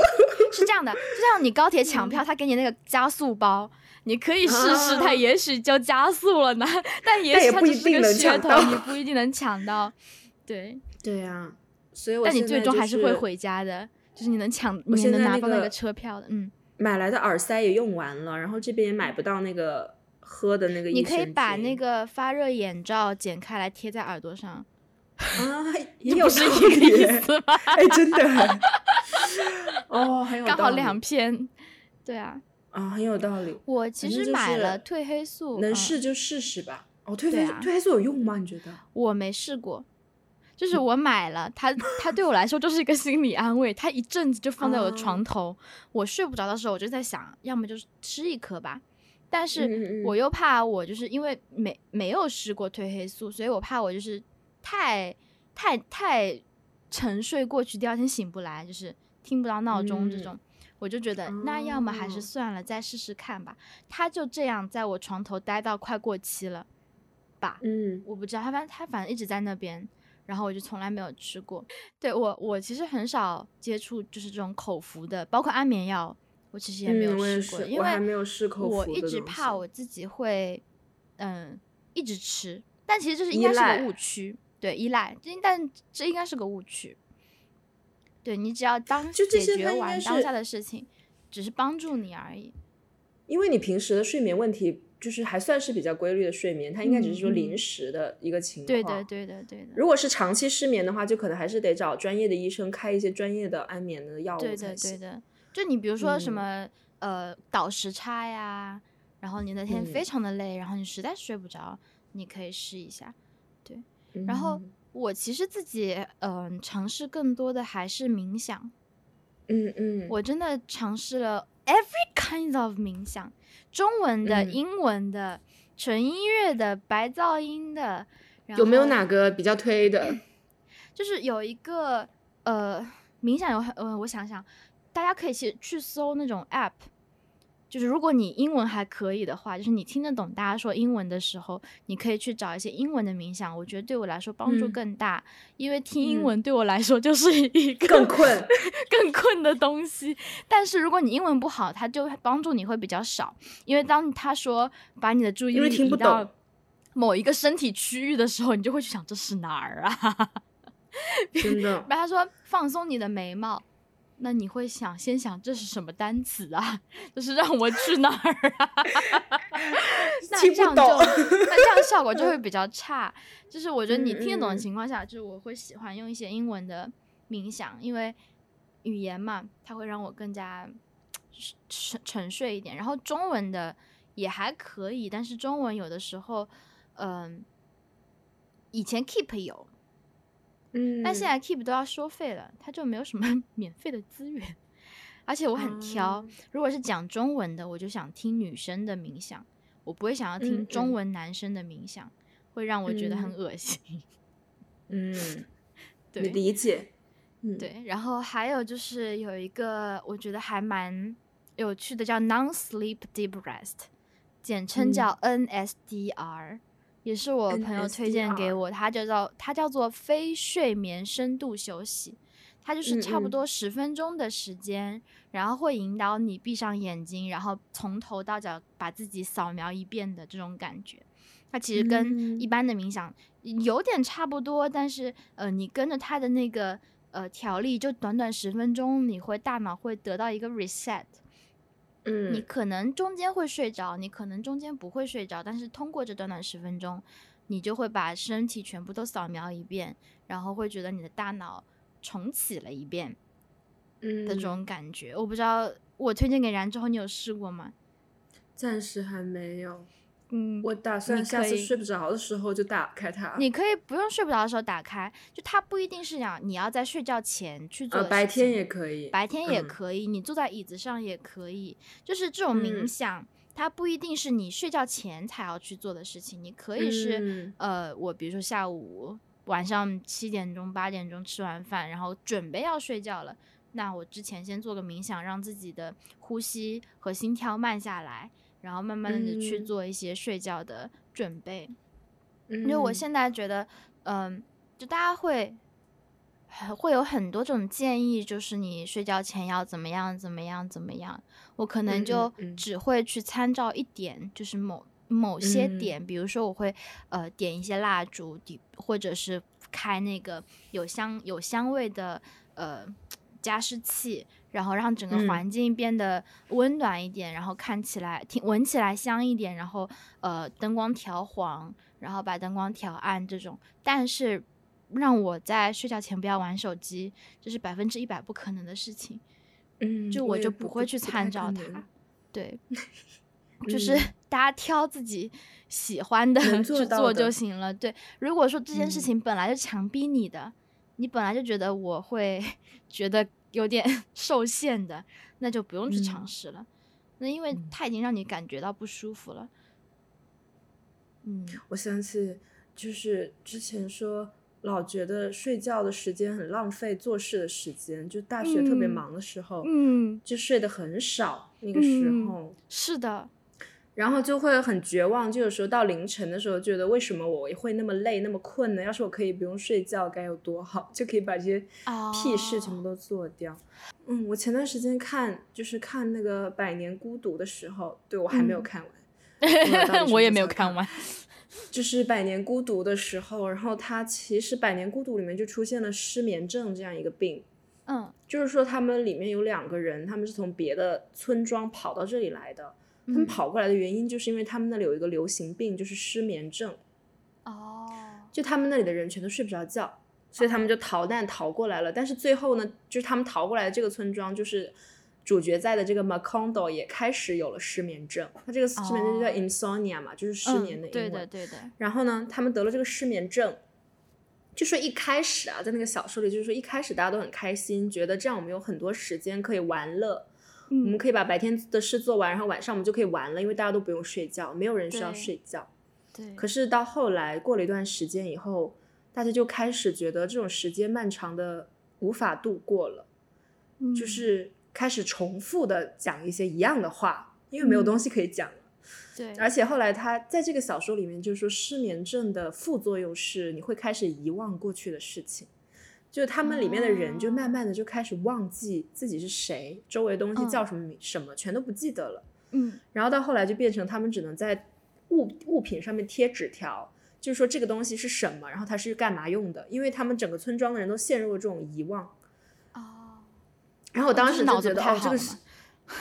是这样的，就像你高铁抢票，他给你那个加速包。你可以试试，它啊也许就加速了呢，但也但许也不一定它只是个噱头，你不一定能抢到。对，对呀、所以我但你最终还是会回家的，就是你能抢，你能拿到那个个车票的。嗯，买来的耳塞也用完了，然后这边也买不到那个喝的那个你可以把那个发热眼罩剪开来贴在耳朵上，啊，也有道不是一个意思吗？哎，真的，哦，很有道理刚好两片。对啊，啊，很有道理。我其实买了褪黑素，能嗯试就试试吧。哦，褪黑褪黑素有用吗？你觉得？我没试过，就是嗯我买了它，它对我来说就是一个心理安慰。它一阵子就放在我的哦床头，我睡不着的时候，我就在想，要么就是吃一颗吧。但嗯是我又怕我就是因为没没有试过褪黑素，所以我怕我就是太太太沉睡过去，第二天醒不来，就是听不到闹钟这嗯种。我就觉得那要么还是哦算了，再试试看吧。它就这样在我床头待到快过期了吧。嗯我不知道，他反正它反正一直在那边，然后我就从来没有吃过。对我，我其实很少接触就是这种口服的，包括安眠药，我其实也没有试过，是，因为我一直怕我自己会，嗯，一直吃，但其实这是应该是个误区，对，依赖，但这应该是个误区。对你只要当就解决完当下的事情，只是帮助你而已。因为你平时的睡眠问题就是还算是比较规律的睡眠，他应该只是说临时的一个情况。对的，对的，对的。如果是长期失眠的话，就可能还是得找专业的医生开一些专业的安眠的药物对的，对的。就你比如说什么呃倒时差呀，然后你那天非常的累，然后你实在睡不着，你可以试一下。对，然后我其实自己嗯尝试更多的还是冥想。嗯嗯，我真的尝试了。Every kind of 冥想，中文的、英文的、纯音乐的、白噪音的，有没有哪个比较推的？就是有一个呃，冥想有很呃，我想想，大家可以去去搜那种 app。就是如果你英文还可以的话，就是你听得懂大家说英文的时候，你可以去找一些英文的冥想。我觉得对我来说帮助更大，因为听英文对我来说就是一个更困、更困的东西。但是如果你英文不好，它就帮助你会比较少，因为当他说把你的注意力移到某一个身体区域的时候，你就会去想这是哪儿啊？真的。然后他说放松你的眉毛。那你会想先想这是什么单词啊？就是让我去哪儿啊？那这样就那这样效果就会比较差。就是我觉得你听得懂的情况下，就是我会喜欢用一些英文的冥想，因为语言嘛，它会让我更加沉沉睡一点。然后中文的也还可以，但是中文有的时候，嗯，以前 Keep 有。嗯，但现在 Keep 都要收费了，它就没有什么 免费的资源，而且我很挑。如果是讲中文的，我就想听女生的冥想，我不会想要听中文男生的冥想，会让我觉得很恶心。嗯，对，理解。嗯对，然后还有就是有一个我觉得还蛮有趣的，叫 Non-Sleep Deep Rest，简称叫 NSDR。也是我朋友推荐给我，它叫做它叫做非睡眠深度休息，它就是差不多十分钟的时间，然后会引导你闭上眼睛，然后从头到脚把自己扫描一遍的这种感觉。它其实跟一般的冥想有点差不多，但是呃，你跟着它的那个呃条例，就短短十分钟，你会大脑会得到一个 reset。嗯，你可能中间会睡着，你可能中间不会睡着，但是通过这短短十分钟，你就会把身体全部都扫描一遍，然后会觉得你的大脑重启了一遍，嗯的这种感觉。我不知道我推荐给然之后，你有试过吗？暂时还没有。嗯，我打算下次睡不着的时候就打开它。你可以不用睡不着的时候打开，就它不一定是讲你要在睡觉前去做。白天也可以，白天也可以，你坐在椅子上也可以。就是这种冥想，它不一定是你睡觉前才要去做的事情，你可以是呃，我比如说下午晚上七点钟、八点钟吃完饭，然后准备要睡觉了，那我之前先做个冥想，让自己的呼吸和心跳慢下来。然后慢慢的去做一些睡觉的准备，因为我现在觉得，嗯，就大家会会有很多种建议，就是你睡觉前要怎么样怎么样怎么样，我可能就只会去参照一点，就是某某些点，比如说我会呃点一些蜡烛底，或者是开那个有香有香味的呃加湿器。然后让整个环境变得温暖一点，然后看起来听闻起来香一点，然后呃灯光调黄，然后把灯光调暗这种。但是让我在睡觉前不要玩手机，这是百分之一百不可能的事情。嗯，就我就不会去参照它。对，就是 大家挑自己喜欢的去做就行了。对，如果说这件事情本来就强逼你的，你本来就觉得我会 觉得。有点 受限的，那就不用去尝试了。那因为它已经让你感觉到不舒服了。嗯，我想起就是之前说老觉得睡觉的时间很浪费，做事的时间，就大学特别忙的时候，嗯，就睡得很少。那个时候是的。然后就会很绝望，就有时候到凌晨的时候，觉得为什么我会那么累、那么困呢？要是我可以不用睡觉，该有多好，就可以把这些屁事全部都做掉。嗯，我前段时间看就是看那个《百年孤独》的时候，对我还没有看完，我也没有看完。就是《百年孤独》的时候，然后他其实《百年孤独》里面就出现了失眠症这样一个病。嗯，就是说他们里面有两个人，他们是从别的村庄跑到这里来的。他们跑过来的原因，就是因为他们那里有一个流行病，就是失眠症。哦，就他们那里的人全都睡不着觉，所以他们就逃难逃过来了。但是最后呢，就是他们逃过来的这个村庄，就是主角在的这个 Macondo 也开始有了失眠症。他这个失眠症就叫 insomnia 嘛，就是失眠的英文。对的，对的。然后呢，他们得了这个失眠症。就说一开始啊，在那个小说里，就是说一开始大家都很开心，觉得这样我们有很多时间可以玩乐，我们可以把白天的事做完，然后晚上我们就可以玩了，因为大家都不用睡觉，没有人需要睡觉。对。可是到后来过了一段时间以后，大家就开始觉得这种时间漫长的无法度过了，就是开始重复的讲一些一样的话，因为没有东西可以讲。对，而且后来他在这个小说里面就说，失眠症的副作用是你会开始遗忘过去的事情，就他们里面的人就慢慢的就开始忘记自己是谁，周围东西叫什么名什么全都不记得了。嗯，然后到后来就变成他们只能在物物品上面贴纸条，就是说这个东西是什么，然后它是干嘛用的，因为他们整个村庄的人都陷入了这种遗忘。哦，然后我当时就觉得哦，这个是。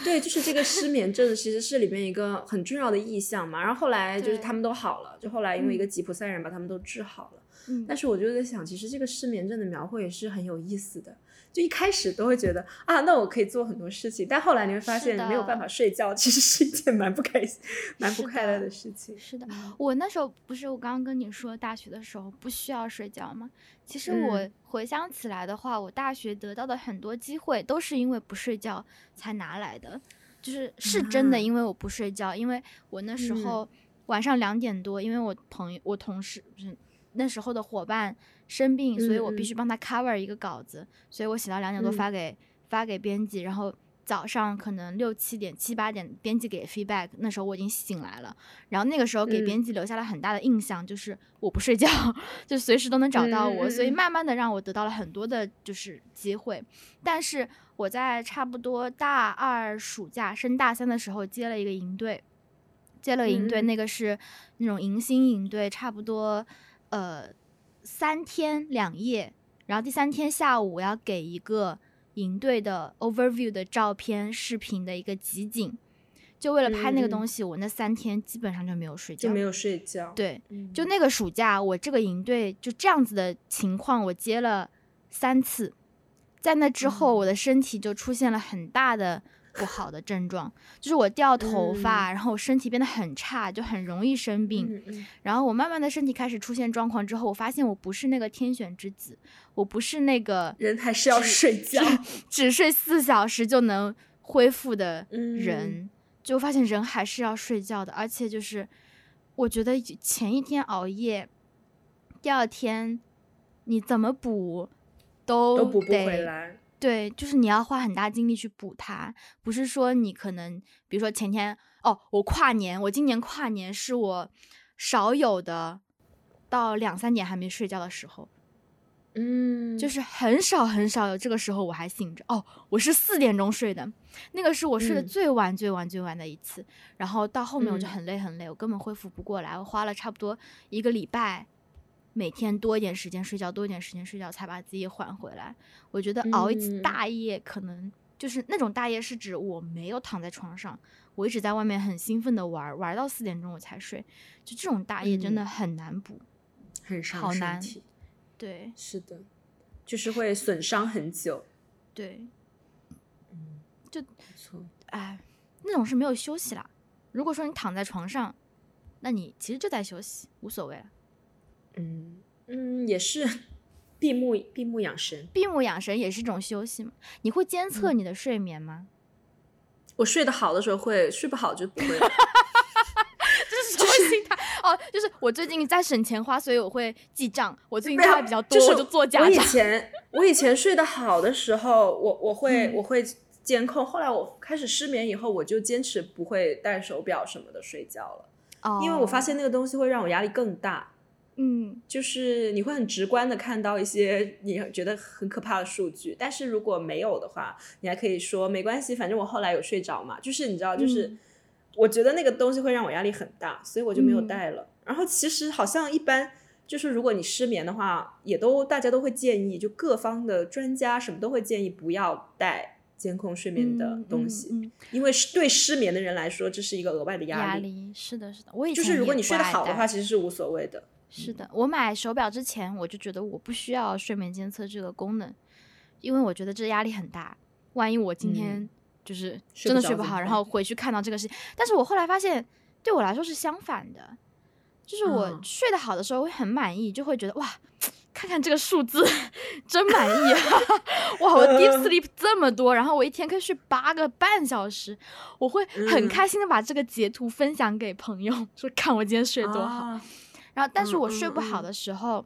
对，就是这个失眠症，其实是里面一个很重要的意象嘛。然后后来就是他们都好了，就后来因为一个吉普赛人把他们都治好了。嗯，但是我就在想，其实这个失眠症的描绘也是很有意思的。就一开始都会觉得啊，那我可以做很多事情，但后来你会发现没有办法睡觉，其实是一件蛮不开心、蛮不快乐的事情。是的，我那时候不是我刚刚跟你说大学的时候不需要睡觉吗？其实我回想起来的话，我大学得到的很多机会都是因为不睡觉才拿来的，就是是真的，因为我不睡觉，因为我那时候晚上两点多，因为我朋友、我同事不是那时候的伙伴。生病，所以我必须帮他 cover 一个稿子，所以我写到两点多发给发给编辑，然后早上可能六七点七八点编辑给 feedback，那时候我已经醒来了，然后那个时候给编辑留下了很大的印象，就是我不睡觉，就随时都能找到我，所以慢慢的让我得到了很多的就是机会，但是我在差不多大二暑假升大三的时候接了一个营队，接了营队，那个是那种迎新营队，差不多呃。三天两夜，然后第三天下午我要给一个营队的 overview 的照片、视频的一个集锦，就为了拍那个东西，我那三天基本上就没有睡觉，就没有睡觉。对，就那个暑假，我这个营队就这样子的情况，我接了三次，在那之后，我的身体就出现了很大的。不好的症状就是我掉头发，然后我身体变得很差，就很容易生病。然后我慢慢的身体开始出现状况之后，我发现我不是那个天选之子，我不是那个人还是要睡觉，只睡四小时就能恢复的人，就发现人还是要睡觉的。而且就是我觉得前一天熬夜，第二天你怎么补都都补不回来。对，就是你要花很大精力去补它，不是说你可能，比如说前天哦，我跨年，我今年跨年是我少有的到两三点还没睡觉的时候，嗯，就是很少很少有这个时候我还醒着哦，我是四点钟睡的，那个是我睡的最晚最晚最晚的一次，然后到后面我就很累很累，我根本恢复不过来，我花了差不多一个礼拜。每天多一点时间睡觉，多一点时间睡觉，才把自己缓回来。我觉得熬一次大夜，可能就是那种大夜，是指我没有躺在床上，我一直在外面很兴奋的玩，玩到四点钟我才睡。就这种大夜真的很难补，很伤好难。体。对，是的，就是会损伤很久。对，嗯，就错。哎，那种是没有休息啦。如果说你躺在床上，那你其实就在休息，无所谓了。嗯嗯，也是闭目闭目养神，闭目养神也是一种休息嘛。你会监测你的睡眠吗？我睡得好的时候会，睡不好就不会。这是什么心态？哦，就是我最近在省钱花，所以我会记账。我最近花比较多，我就做假账。我以前我以前睡得好的时候，我我会我会监控。后来我开始失眠以后，我就坚持不会戴手表什么的睡觉了。哦，因为我发现那个东西会让我压力更大。嗯，就是你会很直观的看到一些你觉得很可怕的数据，但是如果没有的话，你还可以说没关系，反正我后来有睡着嘛。就是你知道，就是我觉得那个东西会让我压力很大，所以我就没有带了。然后其实好像一般就是如果你失眠的话，也都大家都会建议，就各方的专家什么都会建议不要带监控睡眠的东西，因为是对失眠的人来说，这是一个额外的压力。力是的，是的，我以前就是如果你睡得好的话，其实是无所谓的。是的，我买手表之前我就觉得我不需要睡眠监测这个功能，因为我觉得这压力很大。万一我今天就是真的睡不好，然后回去看到这个事情，但是我后来发现对我来说是相反的，就是我嗯睡得好的时候会很满意，就会觉得哇，看看这个数字真满意啊！哇，我 deep 嗯 sleep 这么多，然后我一天可以睡八个半小时，我会很嗯开心的把这个截图分享给朋友，说看我今天睡多好。啊然后，但是嗯我睡不好的时候，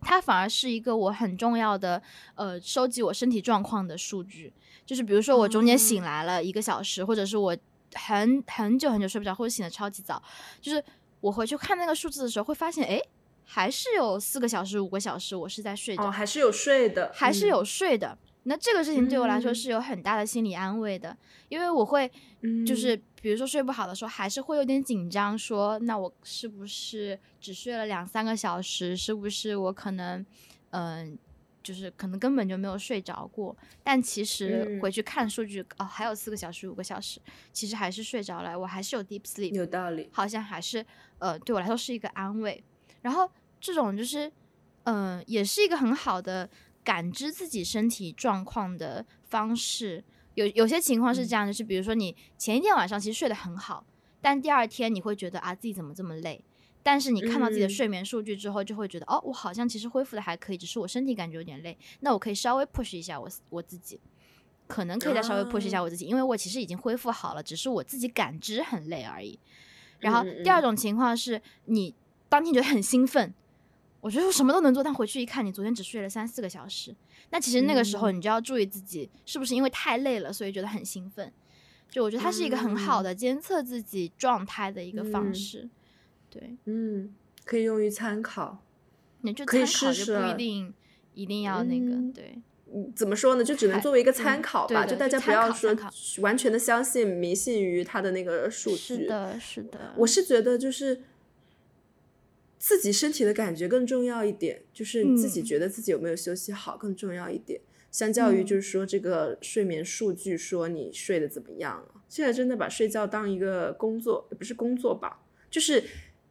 它反而是一个我很重要的呃收集我身体状况的数据。就是比如说我中间醒哦来了一个小时，或者是我很很久很久睡不着，或者醒的超级早，就是我回去看那个数字的时候，会发现哎，还是有四个小时、五个小时我是在睡着，哦，还是有睡的，嗯还是有睡的。那这个事情对我来说嗯是有很大的心理安慰的，因为我会就是嗯比如说睡不好的时候，还是会有点紧张，说那我是不是只睡了两三个小时？是不是我可能嗯、就是可能根本就没有睡着过？但其实嗯回去看数据，哦，还有四个小时、五个小时，其实还是睡着了，我还是有 deep sleep，有道理。好像还是呃对我来说是一个安慰。然后这种就是嗯、呃也是一个很好的感知自己身体状况的方式。有有些情况是这样，就是比如说你前一天晚上其实睡得很好，但第二天你会觉得啊自己怎么这么累。但是你看到自己的嗯睡眠数据之后，就会觉得、哦，我好像其实恢复的还可以，只是我身体感觉有点累。那我可以稍微 push 一下我我自己，可能可以再稍微 push 一下我自己，因为我其实已经恢复好了，只是我自己感知很累而已。然后第二种情况是你当天觉得很兴奋，我觉得我什么都能做，但回去一看，你昨天只睡了三四个小时，那其实那个时候嗯你就要注意自己是不是因为太累了，所以觉得很兴奋。就我觉得它是一个很好的监测自己状态的一个方嗯式，对，嗯，可以用于参考。你就可以参考就不一定一定要那个，嗯对，嗯怎么说呢？就只能作为一个嗯参考吧，就大家不要说完全的相信、迷信于他的那个数据。是的，是的，我是觉得就是自己身体的感觉更重要一点，就是你自己嗯觉得自己有没有休息好更重要一点。相较于嗯就是说这个睡眠数据说你睡得怎么样啊？现在真的把睡觉当一个工作，也不是工作吧，就是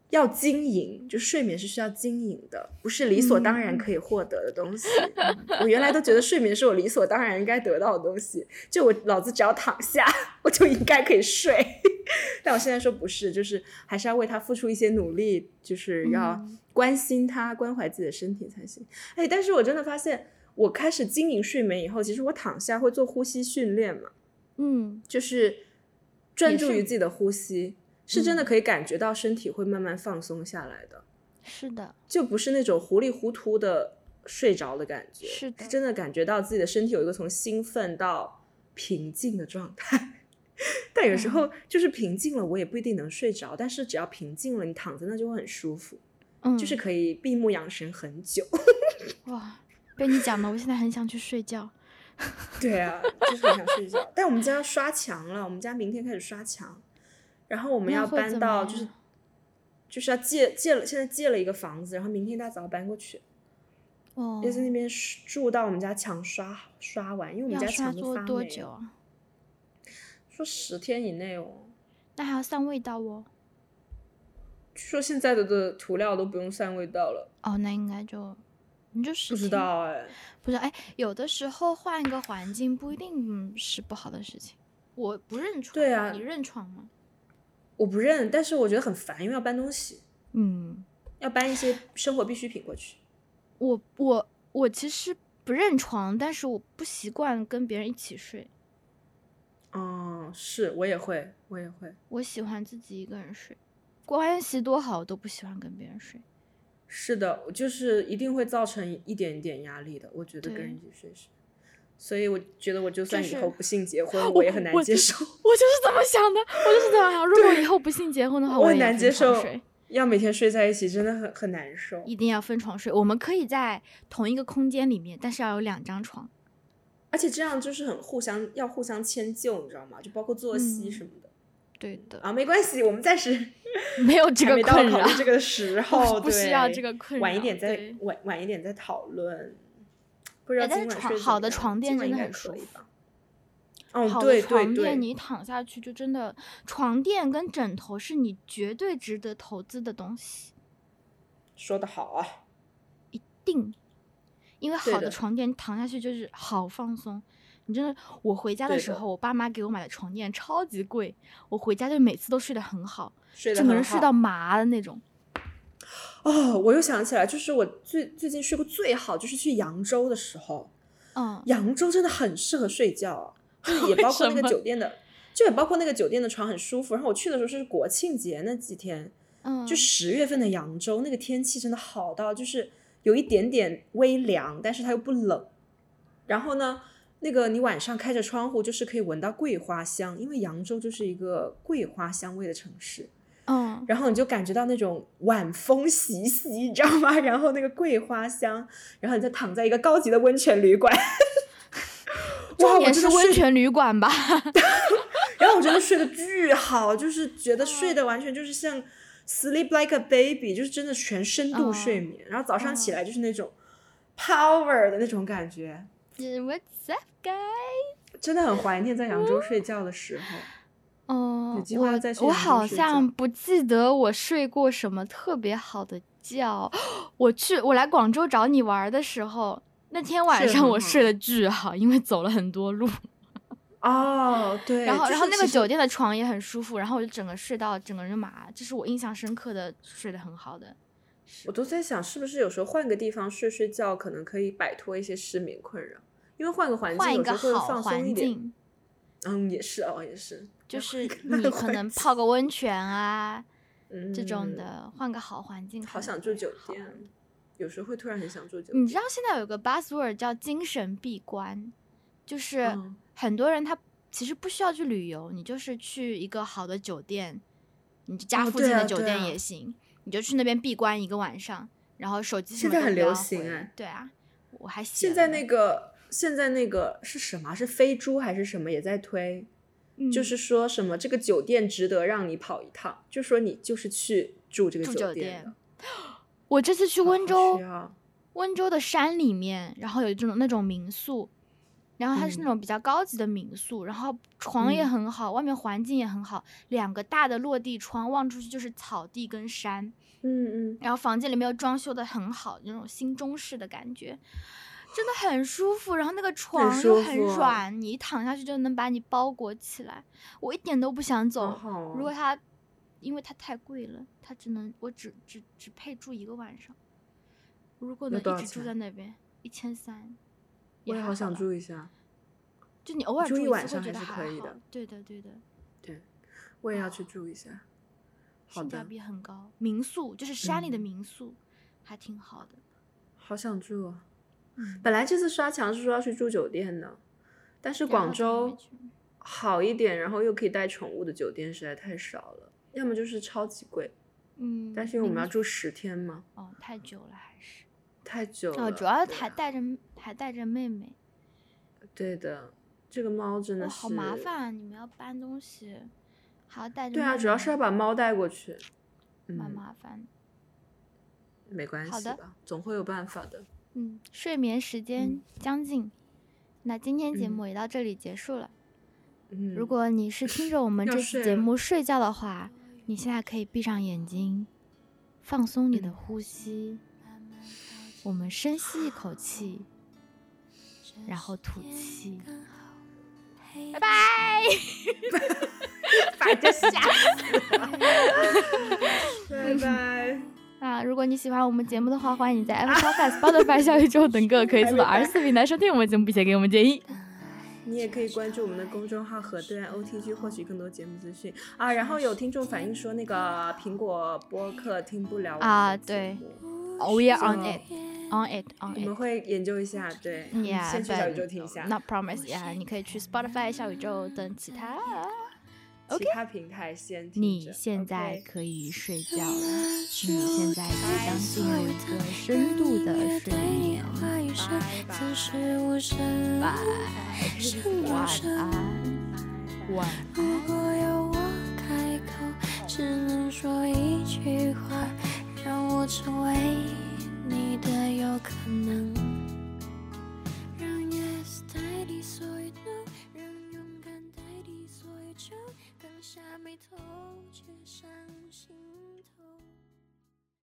要经营，就睡眠是需要经营的，不是理所当然嗯可以获得的东西。嗯我原来都觉得睡眠是我理所当然应该得到的东西，就我老子只要躺下，我 就应该可以睡。但我现在说不是，就是还是要为他付出一些努力，就是要嗯关心他、关怀自己的身体才行。哎，但是我真的发现，我开始经营睡眠以后，其实我躺下会做呼吸训练嘛，嗯，就是专注于自己的呼吸，是真的嗯可以感觉到身体会慢慢放松下来的，是的，就不是那种糊里糊涂的睡着的感觉，是的真的感觉到自己的身体有一个从兴奋到平静的状态。但有时候就是平静了，我也不一定能睡着。但是只要平静了，你躺在那就会很舒服，嗯，就是可以闭目养神很久。哇，被你讲的，我现在很想去睡觉。对啊，就是很想睡觉。但我们家要刷墙了，我们家明天开始刷墙，然后我们要搬到就是就是要借借了，现在借了一个房子，然后明天一大早搬过去，哦，要在那边住到我们家墙刷刷完，因为我们家墙都多发霉了？多久啊？说十天以内哦。那还要散味道哦。据说现在的的涂料都不用散味道了，哦，那应该就你就十不知道哎。不知道，哎，有的时候换一个环境不一定是不好的事情。我不认床，对啊你认床吗？我不认，但是我觉得很烦，因为要搬东西，嗯，要搬一些生活必需品过去。我我我其实不认床，但是我不习惯跟别人一起睡，哦，是我也会，我也会。我喜欢自己一个人睡，关系多好我都不喜欢跟别人睡。是的，我就是一定会造成一点点压力的。我觉得跟人一起睡是，所以我觉得我就算以后不幸结婚，我也很难接受。我就是这么想的，我就是这么想。如果以后不幸结婚的话，我很也难接受，要每天睡在一起，真的很很难受。一定要分床睡。我们可以在同一个空间里面，但是要有两张床。而且这样就是很互相要互相迁就，你知道吗？就包括作息嗯什么的。对的啊，没关系，我们暂时 没有这个困扰考虑，这个时 候，不需要对这个困扰晚一点再晚晚一点再讨论。不知道今晚床好的床垫真的很舒服？哦，好的床，垫你躺下去就真的，床垫跟枕头是你绝对值得投资的东西，说的好啊。一定。因为好的床垫你躺下去就是好放松，你真的，我回家的时候，我爸妈给我买的床垫超级贵，我回家就每次都睡得很好，睡得很好整个人睡到麻的那种。哦，我又想起来，就是我最最近睡过最好，就是去扬州的时候，嗯，扬州真的很适合睡觉啊，就是 也包括那个酒店的，就也包括那个酒店的床很舒服。然后我去的时候是国庆节那几天，嗯，就十月份的扬州，那个天气真的好到就是有一点点微凉，但是它又不冷。然后呢，那个你晚上开着窗户，就是可以闻到桂花香，因为扬州就是一个桂花香味的城市。嗯，然后你就感觉到那种晚风习习，你知道吗？然后那个桂花香，然后你再躺在一个高级的温泉旅馆，哇，重我点是温泉旅馆吧？然后我真的睡得巨好，就是觉得睡得完全就是像 sleep like a baby，就是真的全深度睡眠，然后早上起来就是那种 power 的那种感觉，嗯 What's up, guys？真的很怀念在扬州睡觉的时候。哦有机，会要我再去我好像不记得我睡过什么特别好的觉。我去，我来广州找你玩的时候，那天晚上我睡得巨好，因为走了很多路。哦，对，然后，然后那个酒店的床也很舒服，然后我就整个睡到整个人麻，这是我印象深刻的睡得很好的。我都在想，是不是有时候换个地方睡睡觉，可能可以摆脱一些失眠困扰。因为换个环境，换一个有时候会好放松一点。环境，嗯，也是哦，也是，就是你可能泡个温泉啊嗯 这种。的，换个好环境好想住酒店，有时候会突然很想住酒店。你知道现在有个 buzzword 叫精神闭关，就是嗯。很多人他其实不需要去旅游，你就是去一个好的酒店，你家附近的酒店也行，你就去那边闭关一个晚上，然后手机什现在很流行哎对啊，我还。现在那个，现在那个是什么啊？是飞猪还是什么也在推？就嗯。是说什么这个酒店值得让你跑一趟，就说你就是去住这个酒店店我这次去温州温州的山里面，然后有这种那种民宿，然后它是那嗯种比较高级的民宿，然后床也嗯很好，外面环境也很好，两个大的落地窗望出去就是草地跟山，嗯嗯，然后房间里面又装修的很好，那种新中式的感觉，真的很舒服。然后那个床又很软，你一躺下去就能把你包裹起来，我一点都不想走。好好哦如果它，因为它太贵了，它只能我只只只配住一个晚上。如果能一直住在那边，一千三，我也好想。住一下，就你偶尔住一晚上还是可以的。对的，对的，对我也要去住一下。好的，性价比很高。民宿就是山里的嗯民宿，还挺好的。好想住啊！嗯，本来这次刷墙是说要去住酒店的，但是广州好一点，然后又可以带宠物的酒店实在太少了，要么就是超级贵。嗯，但是因为我们要住十天嘛，哦，太久了还是。太久了。哦，主要对还带着还带着妹妹，对的，这个猫真的好麻。烦啊！你们要搬东西，还要带着。对啊，主要是要把猫带过去。蛮嗯，麻烦的。没关好的系吧，总会有办法的。嗯，睡眠时间嗯将近，那今天节嗯目也到这里结束了。嗯，如果你是听着我 们这期节目睡觉的话，你现在可以闭上眼睛，放松你的嗯呼吸。我们深吸一口气，然后吐气。拜拜。把人吓死了。拜拜。那如果你喜欢我们节目的话，欢迎你在 Apple Podcast、Spotify、小宇宙等各个可以搜到 R 四平台收听我们节目，并且给我们建议。你也可以关注我们的公众号和对岸 OTG 获取更多节目资讯啊。然后有听众反映说，那个苹果播客听不了啊对目 Oh, we are on it, on it, on 我们 it. 会研究一下，对 Yeah, 先去小宇宙听一下，Not promise. Yeah，你可以去 Spotify、小宇宙等其他。其他平台先。你现在可以睡觉了，你现在即将进入一个深度的睡眠。拜拜，晚安，晚安。只能说一句话，让我成为你的有可能。他眉头却伤心。